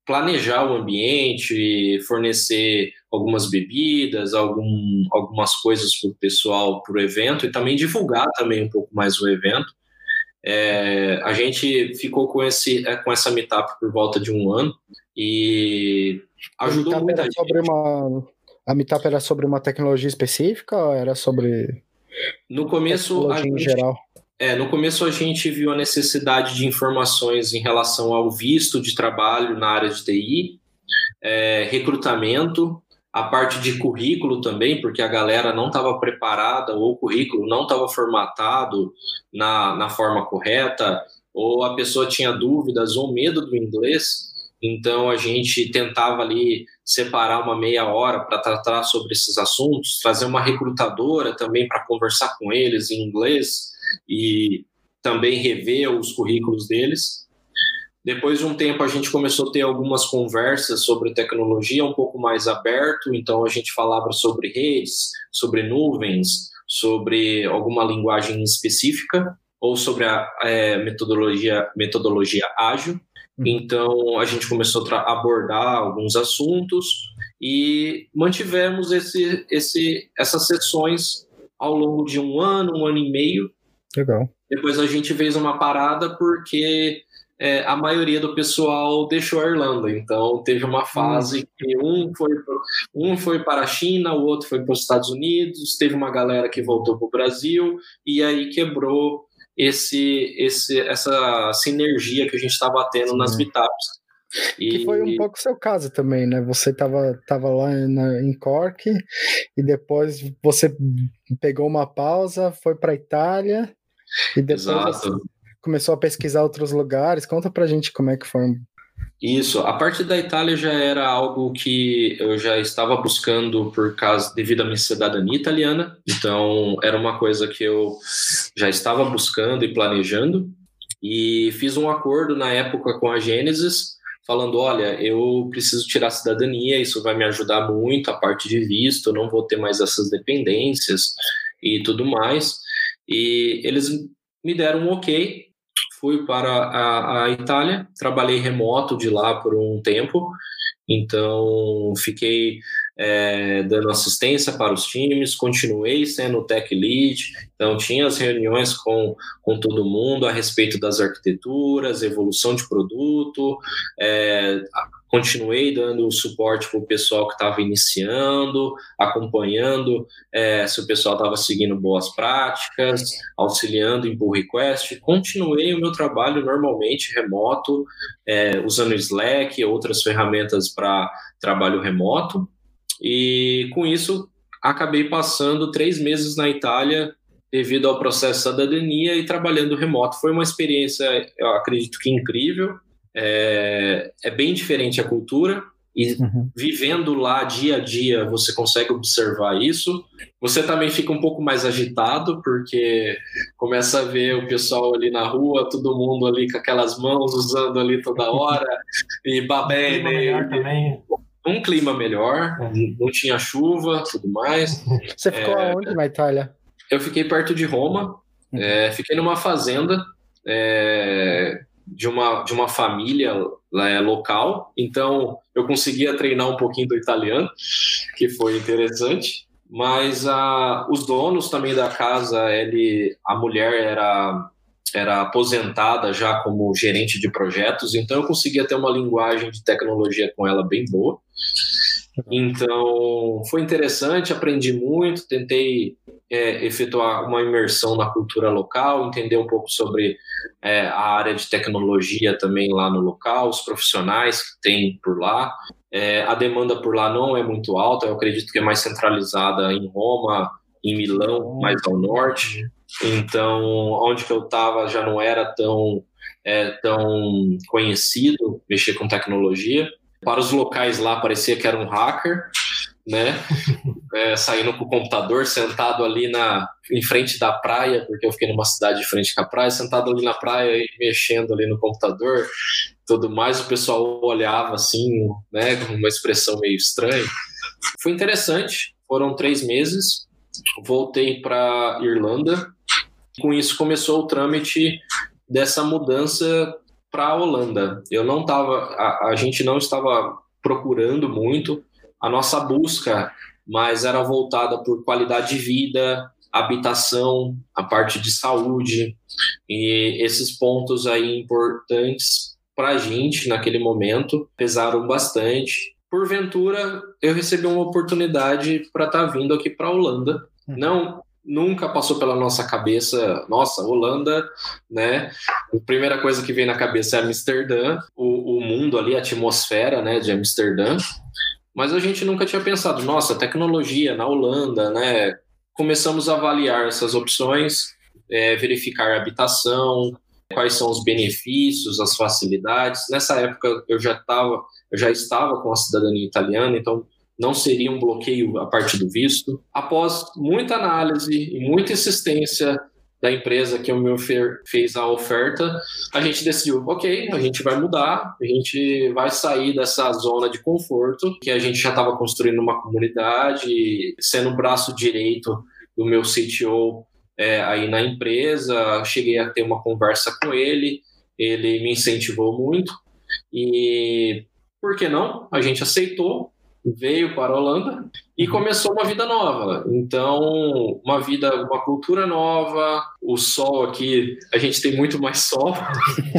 Speaker 1: planejar o ambiente, fornecer algumas bebidas, algum, algumas coisas para o pessoal para o evento e também divulgar também um pouco mais o evento. É, a gente ficou com, esse, é, com essa meetup por volta de um ano e ajudou
Speaker 2: muita gente. Sobre uma, a meetup era sobre uma tecnologia específica ou era sobre.
Speaker 1: No começo, a gente, geral? É, no começo a gente viu a necessidade de informações em relação ao visto de trabalho na área de TI, é, recrutamento, a parte de currículo também, porque a galera não estava preparada ou o currículo não estava formatado na, na forma correta, ou a pessoa tinha dúvidas ou medo do inglês. Então a gente tentava ali separar uma meia hora para tratar sobre esses assuntos, trazer uma recrutadora também para conversar com eles em inglês e também rever os currículos deles. Depois de um tempo a gente começou a ter algumas conversas sobre tecnologia um pouco mais aberto, então a gente falava sobre redes, sobre nuvens, sobre alguma linguagem específica ou sobre a é, metodologia metodologia ágil. Uhum. Então a gente começou a abordar alguns assuntos e mantivemos esse, esse, essas sessões ao longo de um ano, um ano e meio.
Speaker 2: Legal.
Speaker 1: Depois a gente fez uma parada porque é, a maioria do pessoal deixou a Irlanda. Então teve uma fase uhum. que um foi, um foi para a China, o outro foi para os Estados Unidos, teve uma galera que voltou para o Brasil e aí quebrou esse, esse, essa sinergia que a gente estava tendo Sim. nas meetups.
Speaker 2: E... Que foi um pouco o seu caso também, né? Você estava tava lá na, em Cork e depois você pegou uma pausa, foi para Itália e depois começou a pesquisar outros lugares. Conta pra gente como é que foi
Speaker 1: isso, a parte da Itália já era algo que eu já estava buscando por causa devido à minha cidadania italiana, então era uma coisa que eu já estava buscando e planejando e fiz um acordo na época com a Gênesis falando, olha, eu preciso tirar a cidadania, isso vai me ajudar muito a parte de visto, não vou ter mais essas dependências e tudo mais. E eles me deram um ok, fui para a, a Itália, trabalhei remoto de lá por um tempo, então fiquei é, dando assistência para os times, continuei sendo tech lead, então tinha as reuniões com, com todo mundo a respeito das arquiteturas, evolução de produto, é, continuei dando suporte para o pessoal que estava iniciando, acompanhando é, se o pessoal estava seguindo boas práticas, auxiliando em pull request. Continuei o meu trabalho normalmente remoto, é, usando Slack e outras ferramentas para trabalho remoto. E com isso acabei passando três meses na Itália devido ao processo de cidadania e trabalhando remoto. Foi uma experiência, eu acredito que incrível é, é bem diferente a cultura e uhum. vivendo lá dia a dia você consegue observar isso. Você também fica um pouco mais agitado porque começa a ver o pessoal ali na rua, todo mundo ali com aquelas mãos usando ali toda hora e babendo. [laughs] Um também. Um clima melhor, é. não tinha chuva, tudo mais. [laughs]
Speaker 2: Você ficou é, aonde na Itália?
Speaker 1: Eu fiquei perto de Roma, uhum. é, fiquei numa fazenda. É, de uma, de uma família é, local, então eu conseguia treinar um pouquinho do italiano, que foi interessante. Mas a, os donos também da casa, ele, a mulher era era aposentada já como gerente de projetos, então eu conseguia ter uma linguagem de tecnologia com ela bem boa. Então, foi interessante, aprendi muito, tentei é, efetuar uma imersão na cultura local, entender um pouco sobre é, a área de tecnologia também lá no local, os profissionais que tem por lá. É, a demanda por lá não é muito alta, eu acredito que é mais centralizada em Roma, em Milão, mais ao norte. Então, onde que eu estava já não era tão, é, tão conhecido mexer com tecnologia. Para os locais lá parecia que era um hacker, né? [laughs] É, saindo com o computador, sentado ali na, em frente da praia, porque eu fiquei numa cidade de frente com a praia, sentado ali na praia e mexendo ali no computador, tudo mais. O pessoal olhava assim, né, com uma expressão meio estranha. Foi interessante. Foram três meses. Voltei para Irlanda. Com isso começou o trâmite dessa mudança para a Holanda. Eu não estava, a, a gente não estava procurando muito, a nossa busca, mas era voltada por qualidade de vida, habitação, a parte de saúde e esses pontos aí importantes para a gente naquele momento pesaram bastante. Porventura, eu recebi uma oportunidade para estar tá vindo aqui para a Holanda. Uhum. Não nunca passou pela nossa cabeça, nossa, Holanda, né? A primeira coisa que vem na cabeça é Amsterdã, o, o mundo ali, a atmosfera, né, de Amsterdã. Mas a gente nunca tinha pensado, nossa, tecnologia na Holanda, né? Começamos a avaliar essas opções, é, verificar habitação, quais são os benefícios, as facilidades. Nessa época eu já estava, eu já estava com a cidadania italiana, então não seria um bloqueio a partir do visto. Após muita análise e muita insistência da empresa que o meu fez a oferta, a gente decidiu, ok, a gente vai mudar, a gente vai sair dessa zona de conforto que a gente já estava construindo uma comunidade, sendo o braço direito do meu CTO é, aí na empresa, cheguei a ter uma conversa com ele, ele me incentivou muito e por que não? A gente aceitou veio para a Holanda e uhum. começou uma vida nova. Então, uma vida, uma cultura nova. O sol aqui, a gente tem muito mais sol.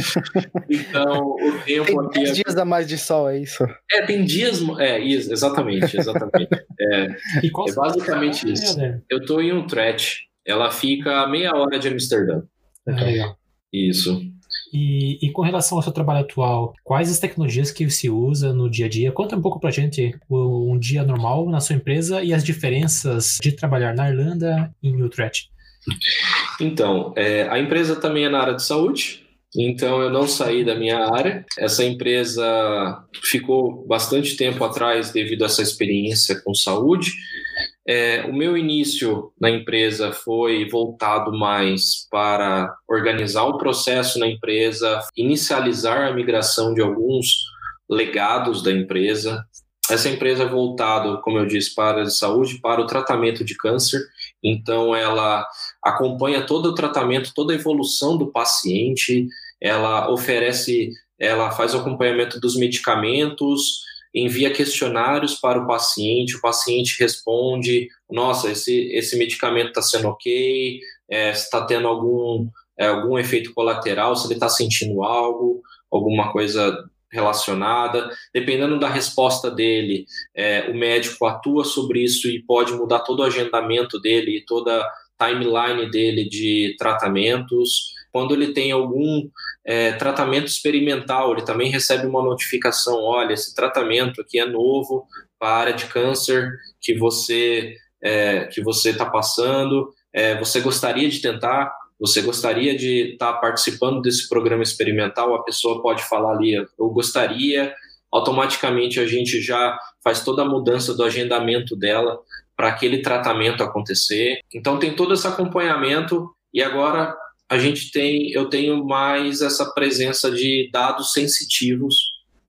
Speaker 1: [laughs] então, o tempo
Speaker 2: tem
Speaker 1: aqui.
Speaker 2: Tem é... dias a mais de sol, é isso?
Speaker 1: É, tem dias. É, exatamente, exatamente. [laughs] é, é basicamente isso. Eu estou em Utrecht. Ela fica a meia hora de Amsterdã.
Speaker 3: Ah,
Speaker 1: Isso.
Speaker 3: E, e, com relação ao seu trabalho atual, quais as tecnologias que se usa no dia a dia? Conta um pouco pra gente um dia normal na sua empresa e as diferenças de trabalhar na Irlanda e em Utrecht.
Speaker 1: Então, é, a empresa também é na área de saúde, então eu não saí da minha área. Essa empresa ficou bastante tempo atrás devido a essa experiência com saúde. É, o meu início na empresa foi voltado mais para organizar o processo na empresa, inicializar a migração de alguns legados da empresa. Essa empresa é voltada, como eu disse, para a saúde, para o tratamento de câncer. Então, ela acompanha todo o tratamento, toda a evolução do paciente, ela oferece, ela faz o acompanhamento dos medicamentos, envia questionários para o paciente, o paciente responde, nossa, esse, esse medicamento está sendo ok, é, está tendo algum, é, algum efeito colateral, se ele está sentindo algo, alguma coisa relacionada. Dependendo da resposta dele, é, o médico atua sobre isso e pode mudar todo o agendamento dele, toda a timeline dele de tratamentos. Quando ele tem algum é, tratamento experimental, ele também recebe uma notificação: olha, esse tratamento aqui é novo para a área de câncer que você é, que você está passando. É, você gostaria de tentar? Você gostaria de estar tá participando desse programa experimental? A pessoa pode falar ali: eu gostaria. Automaticamente a gente já faz toda a mudança do agendamento dela para aquele tratamento acontecer. Então tem todo esse acompanhamento e agora a gente tem, eu tenho mais essa presença de dados sensitivos.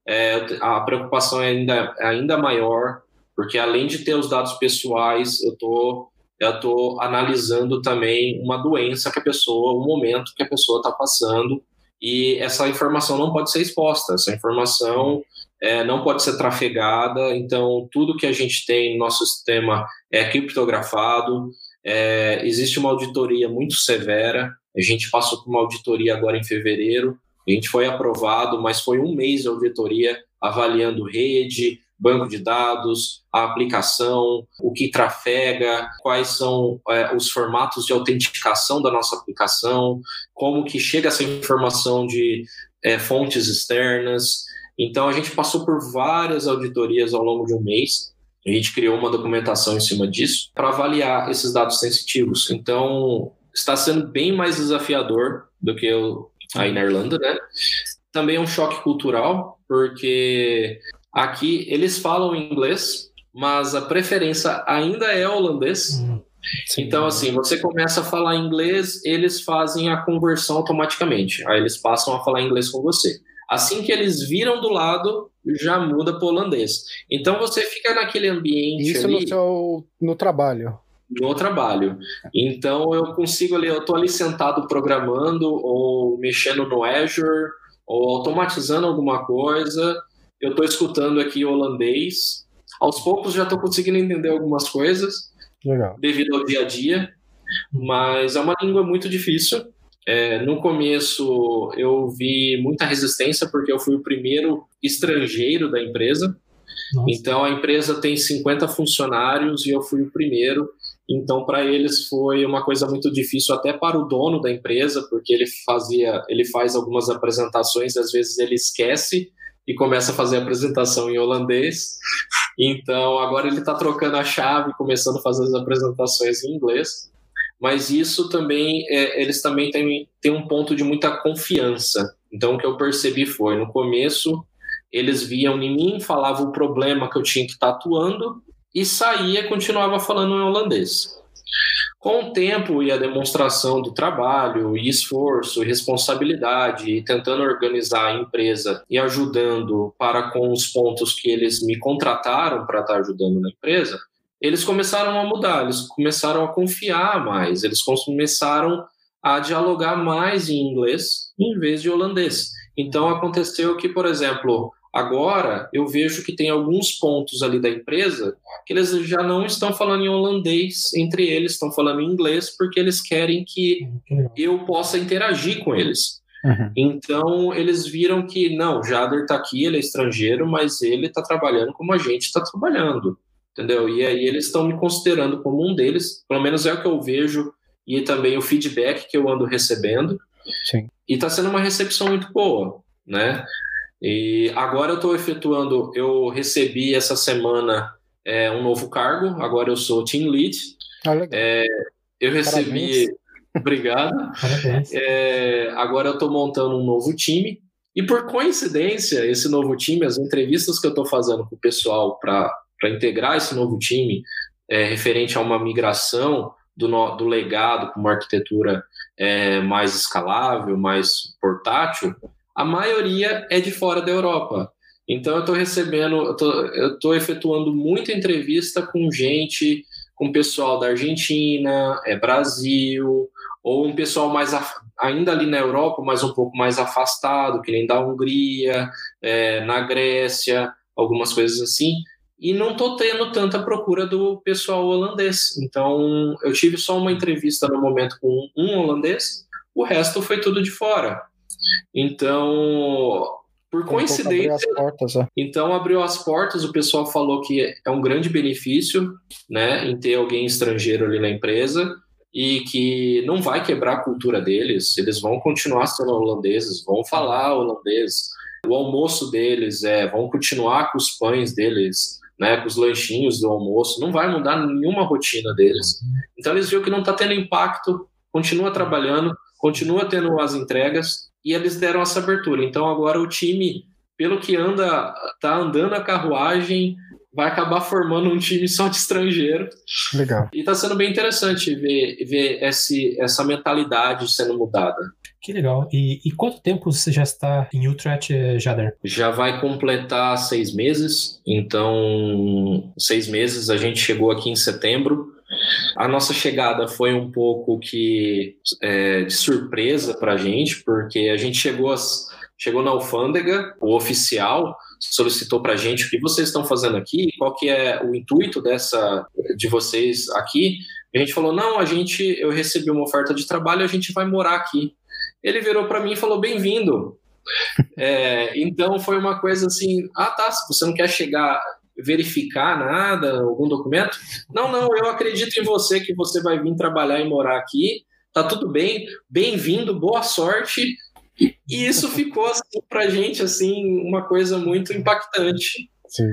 Speaker 1: É, a preocupação é ainda, é ainda maior, porque além de ter os dados pessoais, eu tô estou analisando também uma doença que a pessoa, o momento que a pessoa está passando, e essa informação não pode ser exposta, essa informação é, não pode ser trafegada, então tudo que a gente tem no nosso sistema é criptografado, é, existe uma auditoria muito severa, A gente passou por uma auditoria agora em fevereiro. A gente foi aprovado, mas foi um mês de auditoria avaliando rede, banco de dados, a aplicação, o que trafega, quais são é, os formatos de autenticação da nossa aplicação, como que chega essa informação de é, fontes externas. Então a gente passou por várias auditorias ao longo de um mês. A gente criou uma documentação em cima disso para avaliar esses dados sensitivos. Então está sendo bem mais desafiador do que eu, aí na Irlanda, né? Também é um choque cultural, porque Aqui eles falam inglês, mas a preferência ainda é holandês. Hum, então, assim, você começa a falar inglês, eles fazem a conversão automaticamente. Aí eles passam a falar inglês com você. Assim que eles viram do lado, já muda para holandês. Então você fica naquele ambiente.
Speaker 2: Isso ali, no seu no trabalho.
Speaker 1: No trabalho. Então eu consigo ali, eu estou ali sentado programando ou mexendo no Azure ou automatizando alguma coisa eu estou escutando aqui holandês. Aos poucos já estou conseguindo entender algumas coisas,
Speaker 2: Legal.
Speaker 1: devido ao dia a dia, mas é uma língua muito difícil. É, no começo eu vi muita resistência porque eu fui o primeiro estrangeiro da empresa. Nossa. Então a empresa tem 50 funcionários e eu fui o primeiro. Então para eles foi uma coisa muito difícil até para o dono da empresa, porque ele fazia, ele faz algumas apresentações, às vezes ele esquece e começa a fazer a apresentação em holandês. Então agora ele está trocando a chave, começando a fazer as apresentações em inglês. Mas isso também, é, eles também têm, têm um ponto de muita confiança. Então o que eu percebi foi, no começo, eles viam em mim, falavam o problema que eu tinha que estar tá atuando e saía continuava falando em holandês. Com o tempo e a demonstração do trabalho, e esforço, e responsabilidade, e tentando organizar a empresa e ajudando para com os pontos que eles me contrataram para estar ajudando na empresa, eles começaram a mudar, eles começaram a confiar mais, eles começaram a dialogar mais em inglês em vez de holandês. Então aconteceu que, por exemplo, Agora, eu vejo que tem alguns pontos ali da empresa que eles já não estão falando em holandês entre eles, estão falando em inglês porque eles querem que eu possa interagir com eles. Uhum. Então, eles viram que, não, Jader está aqui, ele é estrangeiro, mas ele está trabalhando como a gente está trabalhando, entendeu? E aí eles estão me considerando como um deles, pelo menos é o que eu vejo, e também o feedback que eu ando recebendo.
Speaker 2: Sim.
Speaker 1: E está sendo uma recepção muito boa, né? E agora eu estou efetuando, eu recebi essa semana é, um novo cargo, agora eu sou Team Lead.
Speaker 2: Ah, é,
Speaker 1: eu recebi.
Speaker 2: Parabéns.
Speaker 1: Obrigado. [laughs]
Speaker 3: Parabéns.
Speaker 1: É, agora eu estou montando um novo time. E por coincidência, esse novo time, as entrevistas que eu estou fazendo com o pessoal para integrar esse novo time, é, referente a uma migração do, no, do legado para uma arquitetura é, mais escalável, mais portátil, a maioria é de fora da Europa. Então eu estou recebendo, eu estou efetuando muita entrevista com gente, com pessoal da Argentina, é Brasil, ou um pessoal mais ainda ali na Europa, mas um pouco mais afastado, que nem da Hungria, é, na Grécia, algumas coisas assim. E não estou tendo tanta procura do pessoal holandês. Então eu tive só uma entrevista no momento com um holandês, o resto foi tudo de fora. Então, por coincidência.
Speaker 2: Abriu portas, é.
Speaker 1: Então abriu as portas, o pessoal falou que é um grande benefício né, em ter alguém estrangeiro ali na empresa e que não vai quebrar a cultura deles, eles vão continuar sendo holandeses, vão falar holandês. O almoço deles é, vão continuar com os pães deles, né, com os lanchinhos do almoço, não vai mudar nenhuma rotina deles. Então eles viram que não está tendo impacto, continua trabalhando, continua tendo as entregas, e eles deram essa abertura. Então agora o time, pelo que anda, tá andando a carruagem, vai acabar formando um time só de estrangeiro.
Speaker 2: Legal.
Speaker 1: E está sendo bem interessante ver, ver esse, essa mentalidade sendo mudada.
Speaker 3: Que legal. E, e, quanto tempo você já está em Utrecht, eh, Jader?
Speaker 1: Já vai completar seis meses. Então, seis meses. A gente chegou aqui em setembro. A nossa chegada foi um pouco que é, de surpresa para a gente, porque a gente chegou, as, chegou na alfândega, o oficial solicitou para a gente o que vocês estão fazendo aqui, qual que é o intuito dessa de vocês aqui. A gente falou: não, a gente, eu recebi uma oferta de trabalho, a gente vai morar aqui. Ele virou para mim e falou: bem-vindo. [laughs] É, então foi uma coisa assim: ah, tá, se você não quer chegar, verificar nada, algum documento, não, não, eu acredito em você que você vai vir trabalhar e morar aqui, tá tudo bem, bem-vindo, boa sorte. E isso [laughs] ficou assim pra gente assim uma coisa muito impactante.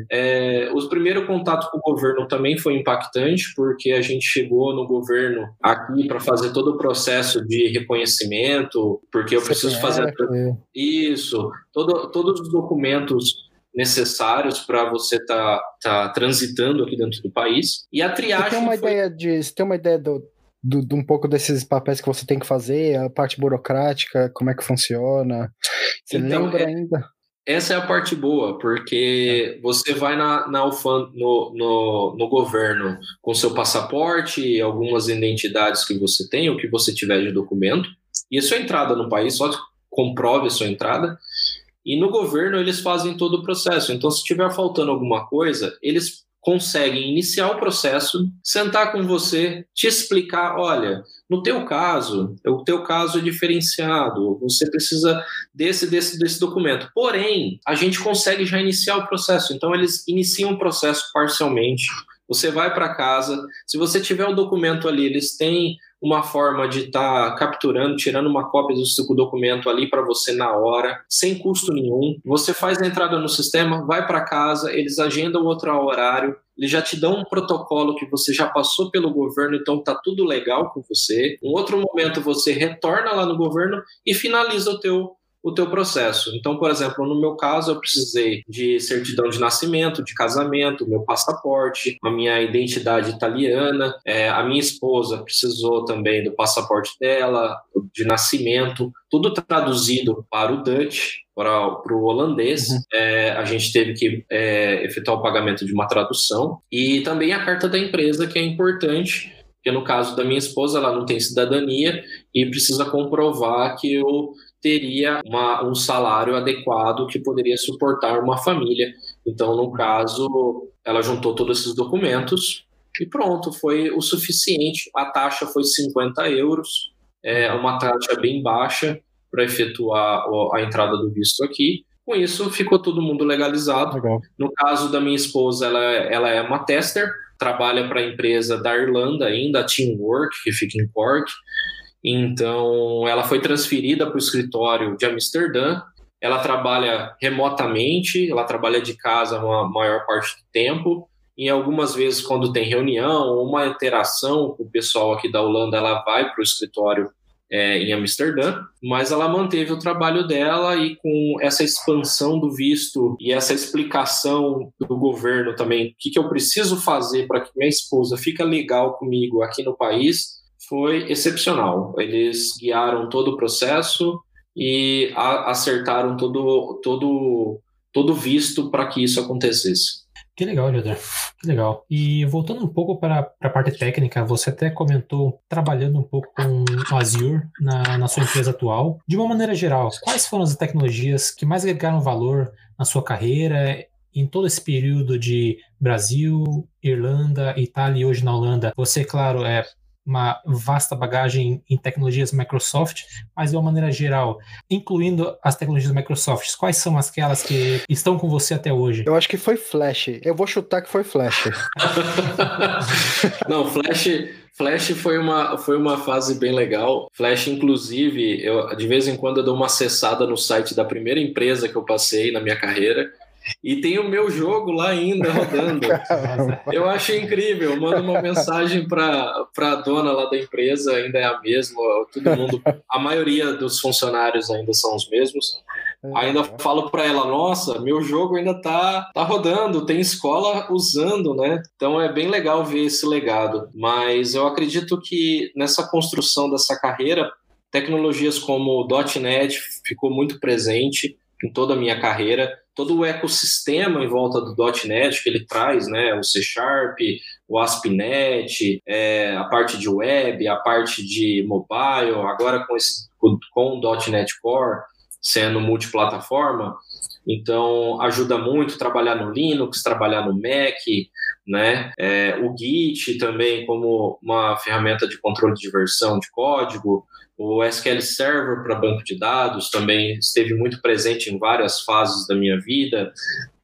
Speaker 1: É, o primeiro contato com o governo também foi impactante, porque a gente chegou no governo aqui para fazer todo o processo de reconhecimento, porque eu preciso fazer isso, todo, todos os documentos necessários para você estar tá, tá transitando aqui dentro do país. E a triagem.
Speaker 2: Você tem uma
Speaker 1: foi...
Speaker 2: ideia de. Você tem uma ideia do, do, de um pouco desses papéis que você tem que fazer, a parte burocrática, como é que funciona? Você então, lembra é... ainda?
Speaker 1: Essa é a parte boa, porque você vai na, na UFAM, no, no, no governo com seu passaporte, algumas identidades que você tem, o que você tiver de documento, e a sua entrada no país, só comprove a sua entrada, e no governo eles fazem todo o processo. Então, se estiver faltando alguma coisa, eles conseguem iniciar o processo, sentar com você, te explicar, olha, no teu caso, o teu caso é diferenciado, você precisa desse, desse, desse documento. Porém, a gente consegue já iniciar o processo. Então, eles iniciam o processo parcialmente. Você vai para casa, se você tiver o documento ali, eles têm uma forma de estar tá capturando, tirando uma cópia do documento ali para você na hora, sem custo nenhum. Você faz a entrada no sistema, vai para casa, eles agendam outro horário, eles já te dão um protocolo que você já passou pelo governo, então tá tudo legal com você. Um outro momento você retorna lá no governo e finaliza o teu o teu processo. Então, por exemplo, no meu caso, eu precisei de certidão de nascimento, de casamento, meu passaporte, a minha identidade italiana, é, a minha esposa precisou também do passaporte dela, de nascimento, tudo traduzido para o Dutch, para, para o holandês. Uhum. É, a gente teve que é, efetuar o pagamento de uma tradução e também a carta da empresa, que é importante porque no caso da minha esposa, ela não tem cidadania e precisa comprovar que eu teria uma, um salário adequado que poderia suportar uma família. Então, no caso, ela juntou todos esses documentos e pronto, foi o suficiente. A taxa foi 50 euros, é uma taxa bem baixa para efetuar a entrada do visto aqui. Com isso, ficou todo mundo legalizado. Legal. No caso da minha esposa, ela, ela é uma tester, trabalha para a empresa da Irlanda ainda, a Teamwork, que fica em Cork. Então, ela foi transferida para o escritório de Amsterdã. Ela trabalha remotamente, ela trabalha de casa a maior parte do tempo. E algumas vezes, quando tem reunião ou uma interação com o pessoal aqui da Holanda, ela vai para o escritório é, em Amsterdã, mas ela manteve o trabalho dela e com essa expansão do visto e essa explicação do governo também, o que, que eu preciso fazer para que minha esposa fique legal comigo aqui no país, foi excepcional. Eles guiaram todo o processo e a, acertaram todo todo todo visto para que isso acontecesse.
Speaker 3: Que legal, Leandro. Que legal. E voltando um pouco para a parte técnica, você até comentou trabalhando um pouco com Azure na, na sua empresa atual. De uma maneira geral, quais foram as tecnologias que mais agregaram valor na sua carreira em todo esse período de Brasil, Irlanda, Itália e hoje na Holanda? Você, claro, é uma vasta bagagem em tecnologias Microsoft, mas de uma maneira geral, incluindo as tecnologias Microsoft, quais são aquelas que estão com você até hoje?
Speaker 2: Eu acho que foi Flash. Eu vou chutar que foi Flash. [laughs]
Speaker 1: Não, Flash, Flash foi uma, foi uma fase bem legal. Flash, inclusive, eu de vez em quando eu dou uma acessada no site da primeira empresa que eu passei na minha carreira e tem o meu jogo lá ainda rodando. [laughs] Eu achei incrível. Eu mando uma mensagem para a dona lá da empresa, ainda é a mesma. Todo mundo, a maioria dos funcionários ainda são os mesmos. Ainda falo para ela, nossa, meu jogo ainda tá, tá rodando, tem escola usando, né? Então é bem legal ver esse legado. Mas eu acredito que nessa construção dessa carreira, tecnologias como o .NET ficou muito presente em toda a minha carreira todo o ecossistema em volta do .NET que ele traz, né, o C Sharp, o ASP.NET, é, a parte de web, a parte de mobile, agora com, esse, com o .NET Core sendo multiplataforma, então ajuda muito trabalhar no Linux, trabalhar no Mac, né? É, o Git também como uma ferramenta de controle de versão de código, o SQL Server para banco de dados também esteve muito presente em várias fases da minha vida.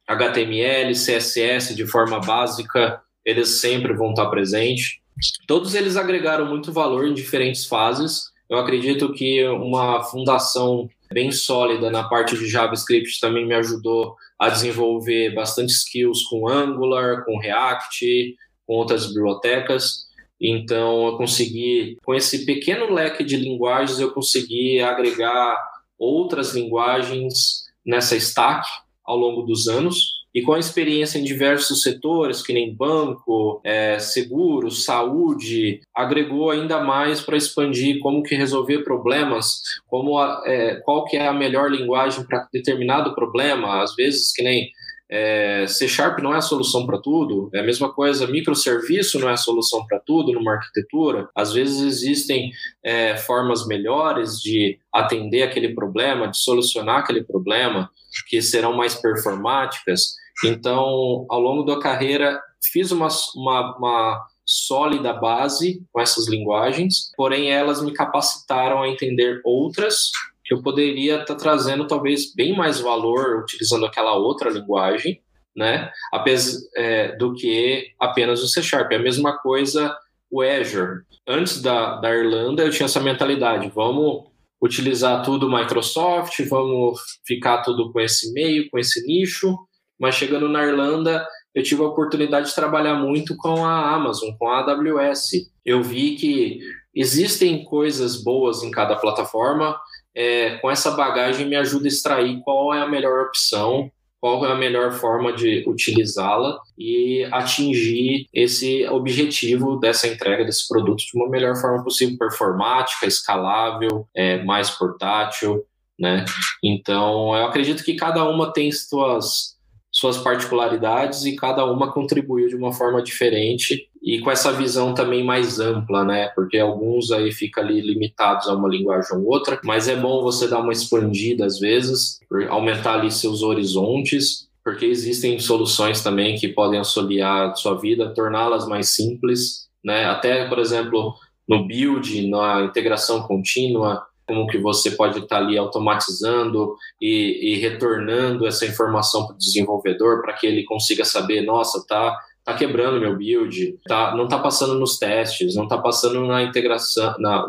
Speaker 1: HTML, CSS de forma básica, eles sempre vão estar presentes. Todos eles agregaram muito valor em diferentes fases. Eu acredito que uma fundação bem sólida na parte de JavaScript também me ajudou a desenvolver bastante skills com Angular, com React, com outras bibliotecas. Então, eu consegui, com esse pequeno leque de linguagens, eu consegui agregar outras linguagens nessa stack ao longo dos anos. E com a experiência em diversos setores, que nem banco, é, seguro, saúde, agregou ainda mais para expandir como que resolver problemas, como a, é, qual que é a melhor linguagem para determinado problema, às vezes que nem é, C Sharp não é a solução para tudo, é a mesma coisa, microserviço não é a solução para tudo numa arquitetura. Às vezes existem é, formas melhores de atender aquele problema, de solucionar aquele problema, que serão mais performáticas. Então, ao longo da carreira, fiz uma, uma, uma sólida base com essas linguagens, porém elas me capacitaram a entender outras que eu poderia estar tá trazendo talvez bem mais valor utilizando aquela outra linguagem, né? Apesar é, do que apenas o C Sharp. É a mesma coisa o Azure. Antes da, da Irlanda, eu tinha essa mentalidade: vamos utilizar tudo Microsoft, vamos ficar tudo com esse meio, com esse nicho, mas chegando na Irlanda, eu tive a oportunidade de trabalhar muito com a Amazon, com a AWS. Eu vi que existem coisas boas em cada plataforma. É, com essa bagagem me ajuda a extrair qual é a melhor opção, qual é a melhor forma de utilizá-la e atingir esse objetivo dessa entrega desse produto de uma melhor forma possível, performática, escalável, é, mais portátil, né? Então, eu acredito que cada uma tem suas suas particularidades e cada uma contribuiu de uma forma diferente e com essa visão também mais ampla, né? Porque alguns aí ficam ali limitados a uma linguagem ou outra, mas é bom você dar uma expandida às vezes, aumentar ali seus horizontes, porque existem soluções também que podem auxiliar a sua vida, torná-las mais simples, né? Até, por exemplo, no build, na integração contínua, como que você pode estar ali automatizando e, e retornando essa informação para o desenvolvedor para que ele consiga saber, nossa, tá tá quebrando meu build, tá, não tá passando nos testes, não tá passando na integração, na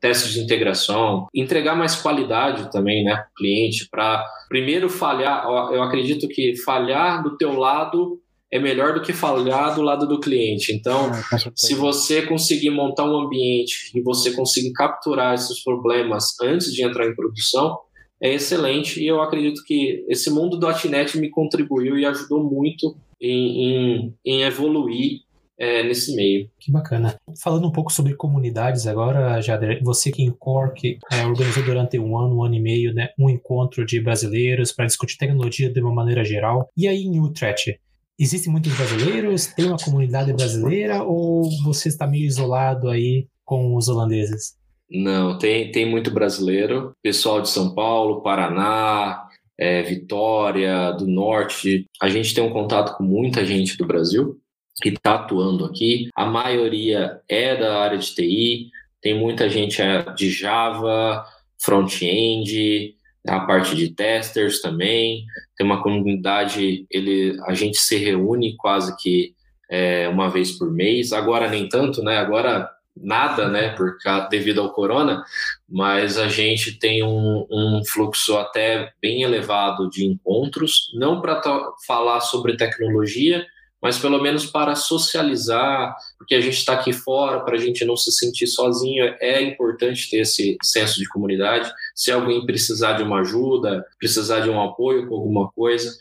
Speaker 1: de integração, entregar mais qualidade também, né, pro cliente, para primeiro falhar, eu acredito que falhar do teu lado é melhor do que falhar do lado do cliente. Então, ah, se você conseguir montar um ambiente e você conseguir capturar esses problemas antes de entrar em produção, é excelente. E eu acredito que esse mundo do .NET me contribuiu e ajudou muito em, em, em evoluir é, nesse meio.
Speaker 3: Que bacana. Falando um pouco sobre comunidades agora, Jader, você que em Cork é, organizou durante um ano, um ano e meio, né, um encontro de brasileiros para discutir tecnologia de uma maneira geral. E aí em Utrecht, Existem muitos brasileiros? Tem uma comunidade brasileira ou você está meio isolado aí com os holandeses?
Speaker 1: Não, tem, tem muito brasileiro. Pessoal de São Paulo, Paraná, é, Vitória, do Norte. A gente tem um contato com muita gente do Brasil que está atuando aqui. A maioria é da área de TI. Tem muita gente é, de Java, front-end, a parte de testers também, tem uma comunidade, ele, a gente se reúne quase que é, uma vez por mês, agora nem tanto, né? Agora nada, né? Por, devido ao corona, mas a gente tem um, um fluxo até bem elevado de encontros, não para falar sobre tecnologia, mas pelo menos para socializar, porque a gente está aqui fora, para a gente não se sentir sozinho, é importante ter esse senso de comunidade. Se alguém precisar de uma ajuda, precisar de um apoio com alguma coisa.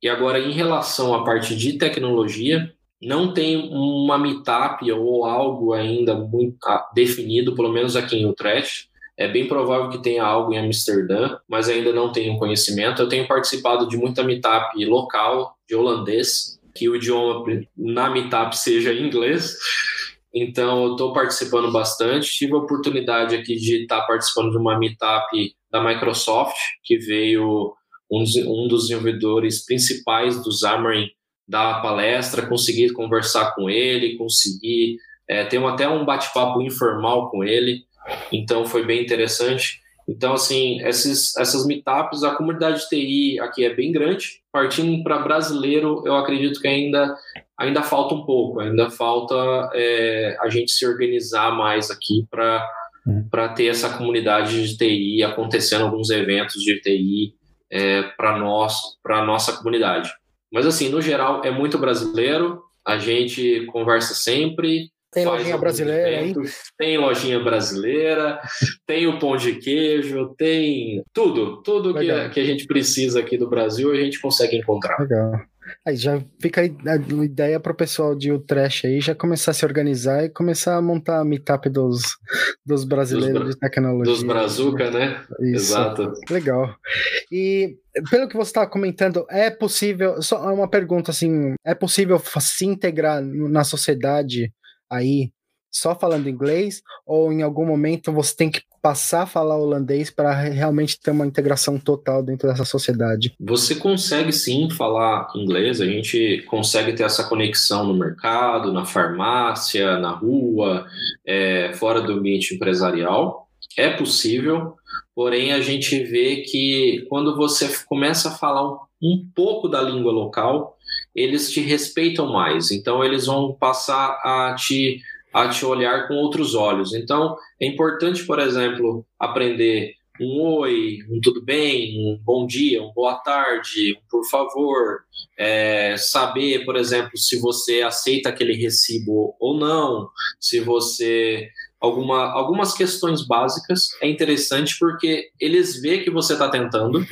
Speaker 1: E agora, em relação à parte de tecnologia, não tem uma meetup ou algo ainda muito ah, definido, pelo menos aqui em Utrecht. É bem provável que tenha algo em Amsterdã, mas ainda não tenho conhecimento. Eu tenho participado de muita meetup local de holandês, que o idioma na Meetup seja inglês. Então, eu estou participando bastante. Tive a oportunidade aqui de estar tá participando de uma Meetup da Microsoft, que veio um dos, um dos desenvolvedores principais do Xamarin dar a palestra, conseguir conversar com ele, conseguir é, ter até um bate-papo informal com ele. Então foi bem interessante. Então, assim, esses, essas meetups, a comunidade de TI aqui é bem grande. Partindo para brasileiro, eu acredito que ainda, ainda falta um pouco, ainda falta é, a gente se organizar mais aqui para uhum. ter essa comunidade de TI acontecendo alguns eventos de TI é, para nós, para nossa comunidade. Mas assim, no geral, é muito brasileiro. A gente conversa sempre,
Speaker 2: tem lojinha brasileira aí?
Speaker 1: Tem lojinha brasileira, [laughs] tem o pão de queijo, tem tudo. Tudo que, que a gente precisa aqui do Brasil a gente consegue encontrar.
Speaker 2: Legal. Aí já fica a ideia para o pessoal de Utrecht aí já começar a se organizar e começar a montar a meetup dos, dos brasileiros dos, de tecnologia.
Speaker 1: Dos Brazuca, né?
Speaker 2: Isso. Exato. Legal. E pelo que você estava comentando, é possível, só uma pergunta assim, é possível se integrar na sociedade aí só falando inglês ou em algum momento você tem que passar a falar holandês para realmente ter uma integração total dentro dessa sociedade?
Speaker 1: Você consegue sim falar inglês, a gente consegue ter essa conexão no mercado, na farmácia, na rua, é, fora do ambiente empresarial. É possível, porém a gente vê que quando você começa a falar um, um pouco da língua local, eles te respeitam mais. Então, eles vão passar a te, a te olhar com outros olhos. Então, é importante, por exemplo, aprender um oi, um tudo bem, um bom dia, um boa tarde, um por favor, é, saber, por exemplo, se você aceita aquele recibo ou não, se você alguma, algumas questões básicas é interessante porque eles veem que você está tentando,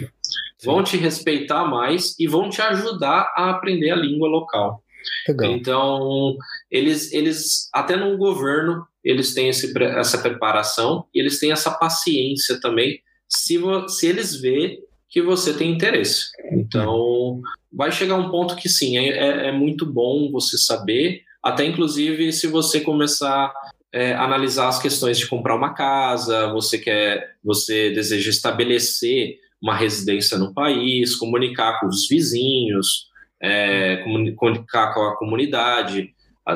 Speaker 1: vão te respeitar mais e vão te ajudar a aprender a língua local. Legal. Então, eles, eles, até no governo, eles têm esse, essa preparação e eles têm essa paciência também, se, se eles vê que você tem interesse. Então, vai chegar um ponto que sim, é, é, é muito bom você saber, até inclusive se você começar é, analisar as questões de comprar uma casa, você quer, você deseja estabelecer uma residência no país, comunicar com os vizinhos, é, comunicar com a comunidade.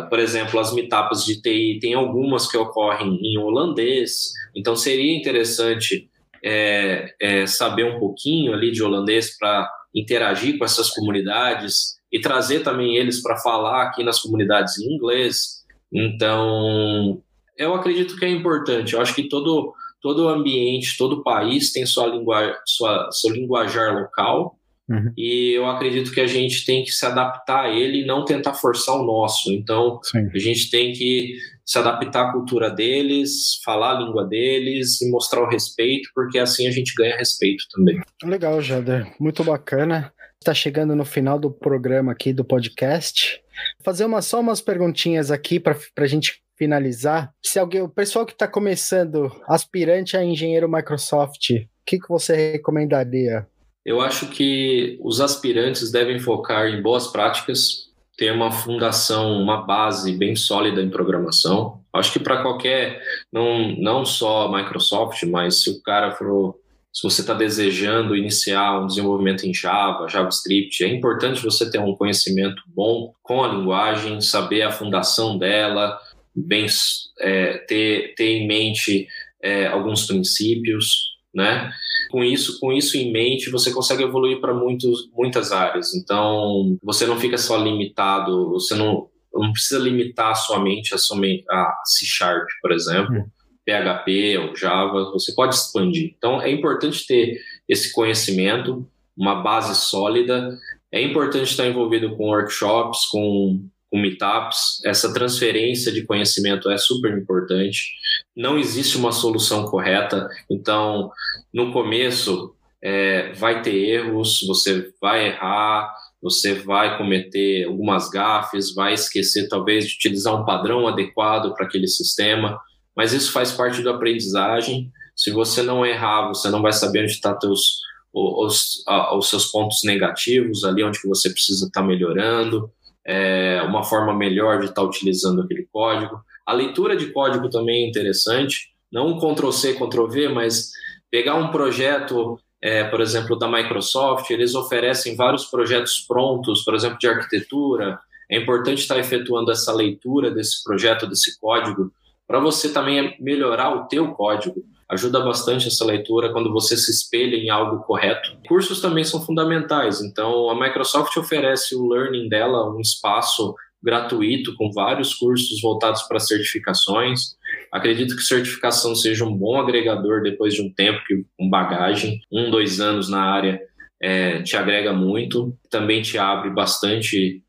Speaker 1: Por exemplo, as meetups de TI tem algumas que ocorrem em holandês, então seria interessante é, é, saber um pouquinho ali de holandês para interagir com essas comunidades e trazer também eles para falar aqui nas comunidades em inglês. Então, eu acredito que é importante. Eu acho que todo todo ambiente, todo país tem sua, linguagem, sua seu linguajar local. Uhum. E eu acredito que a gente tem que se adaptar a ele e não tentar forçar o nosso. Então, Sim. a gente tem que se adaptar à cultura deles, falar a língua deles e mostrar o respeito, porque assim a gente ganha respeito também.
Speaker 2: Legal, Jader. Muito bacana. Está chegando no final do programa aqui do podcast. Vou fazer uma, só umas perguntinhas aqui para a gente finalizar, se alguém, o pessoal que está começando, aspirante a engenheiro Microsoft, o que, que você recomendaria?
Speaker 1: Eu acho que os aspirantes devem focar em boas práticas, ter uma fundação, uma base bem sólida em programação. Acho que para qualquer, não, não só Microsoft, mas se o cara for, se você está desejando iniciar um desenvolvimento em Java, JavaScript, é importante você ter um conhecimento bom com a linguagem, saber a fundação dela, bem é, ter, ter em mente é, alguns princípios, né? Com isso, com isso em mente, você consegue evoluir para muitas áreas. Então, você não fica só limitado, você não, não precisa limitar a sua mente a, somente, a C Sharp, por exemplo, uhum. PHP ou Java, você pode expandir. Então, é importante ter esse conhecimento, uma base sólida. É importante estar envolvido com workshops, com com meetups, essa transferência de conhecimento é super importante. Não existe uma solução correta, então no começo é, vai ter erros, você vai errar, você vai cometer algumas gafes, vai esquecer talvez de utilizar um padrão adequado para aquele sistema, mas isso faz parte da aprendizagem. Se você não errar, você não vai saber onde estão tá os, os, seus pontos negativos, ali onde que você precisa estar tá melhorando é, uma forma melhor de estar utilizando aquele código. A leitura de código também é interessante, não um Ctrl-C, Ctrl-V, mas pegar um projeto é, por exemplo, da Microsoft, eles oferecem vários projetos prontos, por exemplo, de arquitetura. É importante estar efetuando essa leitura desse projeto, desse código, para você também melhorar o teu código. Ajuda bastante essa leitura quando você se espelha em algo correto. Cursos também são fundamentais, então a Microsoft oferece o learning dela, um espaço gratuito com vários cursos voltados para certificações. Acredito que certificação seja um bom agregador depois de um tempo, com bagagem, um, dois anos na área é, te agrega muito, também te abre bastante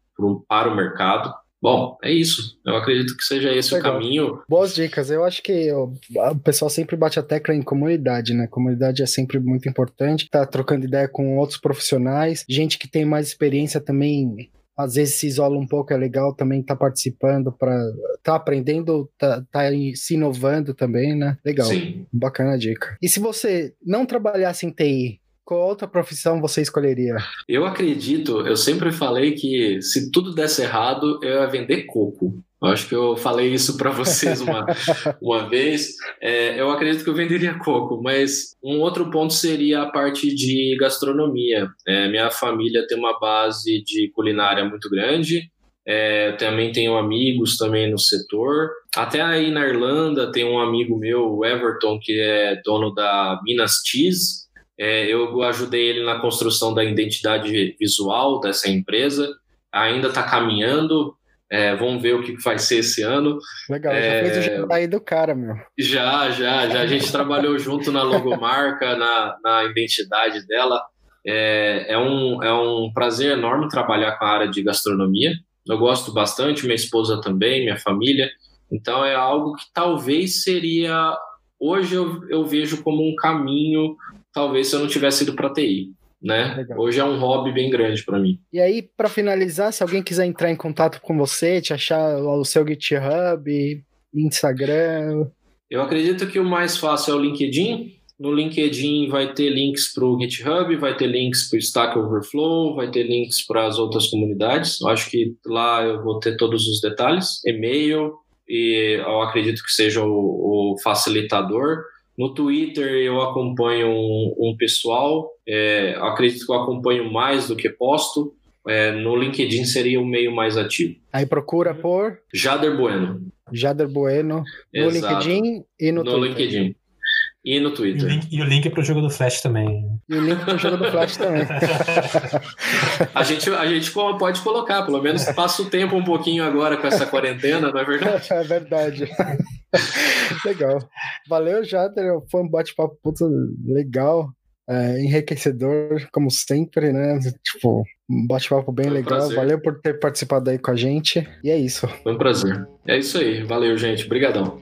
Speaker 1: para o mercado. Bom, é isso. Eu acredito que seja esse Legal. o caminho.
Speaker 2: Boas dicas. Eu acho que o, o pessoal sempre bate a tecla em comunidade, né? Comunidade é sempre muito importante. Tá trocando ideia com outros profissionais, gente que tem mais experiência também às vezes se isola um pouco, é legal também estar tá participando para tá aprendendo, tá, tá, se inovando também, né? Legal. Sim. Bacana a dica. E se você não trabalhasse em TI, qual outra profissão você escolheria?
Speaker 1: Eu acredito, eu sempre falei que se tudo desse errado, eu ia vender coco. Eu acho que eu falei isso para vocês uma, [laughs] uma vez. É, eu acredito que eu venderia coco, mas um outro ponto seria a parte de gastronomia. É, minha família tem uma base de culinária muito grande. É, também tenho amigos também no setor. Até aí na Irlanda tem um amigo meu, o Everton, que é dono da Minas Cheese. É, eu ajudei ele na construção da identidade visual dessa empresa. Ainda está caminhando. É, vamos ver o que vai ser esse ano.
Speaker 2: Legal, é, já fez o jantar aí do cara, meu.
Speaker 1: Já, já, já. A gente trabalhou junto na logomarca, na, na identidade dela. É, é, um, é um prazer enorme trabalhar com a área de gastronomia. Eu gosto bastante, minha esposa também, minha família. Então é algo que talvez seria. Hoje eu, eu vejo como um caminho, talvez se eu não tivesse ido para TI né? Legal. Hoje é um hobby bem grande para mim.
Speaker 2: E aí, para finalizar, se alguém quiser entrar em contato com você, te achar o seu GitHub, Instagram.
Speaker 1: Eu acredito que o mais fácil é o LinkedIn. No LinkedIn vai ter links para o GitHub, vai ter links para o Stack Overflow, vai ter links para as outras comunidades. Eu acho que lá eu vou ter todos os detalhes, e-mail, e eu acredito que seja o, o facilitador. No Twitter eu acompanho um, um pessoal, é, acredito que eu acompanho mais do que posto. É, no LinkedIn seria o meio mais ativo.
Speaker 2: Aí procura por
Speaker 1: Jader Bueno.
Speaker 2: Jader Bueno no Exato. LinkedIn e no,
Speaker 1: no
Speaker 2: Twitter.
Speaker 1: LinkedIn. E no Twitter.
Speaker 3: E o link, e o link para o jogo do Flash também.
Speaker 2: E o link para o jogo do Flash também. [laughs]
Speaker 1: a, gente, a gente pode colocar, pelo menos passa o tempo um pouquinho agora com essa quarentena, não é verdade? [laughs]
Speaker 2: É verdade. [laughs] legal. Valeu, Jader. Foi um bate-papo legal. É, enriquecedor, como sempre, né? Tipo, um bate-papo bem legal. Valeu por ter participado aí com a gente. E é isso.
Speaker 1: Foi um prazer. É isso aí. Valeu, gente. Obrigadão.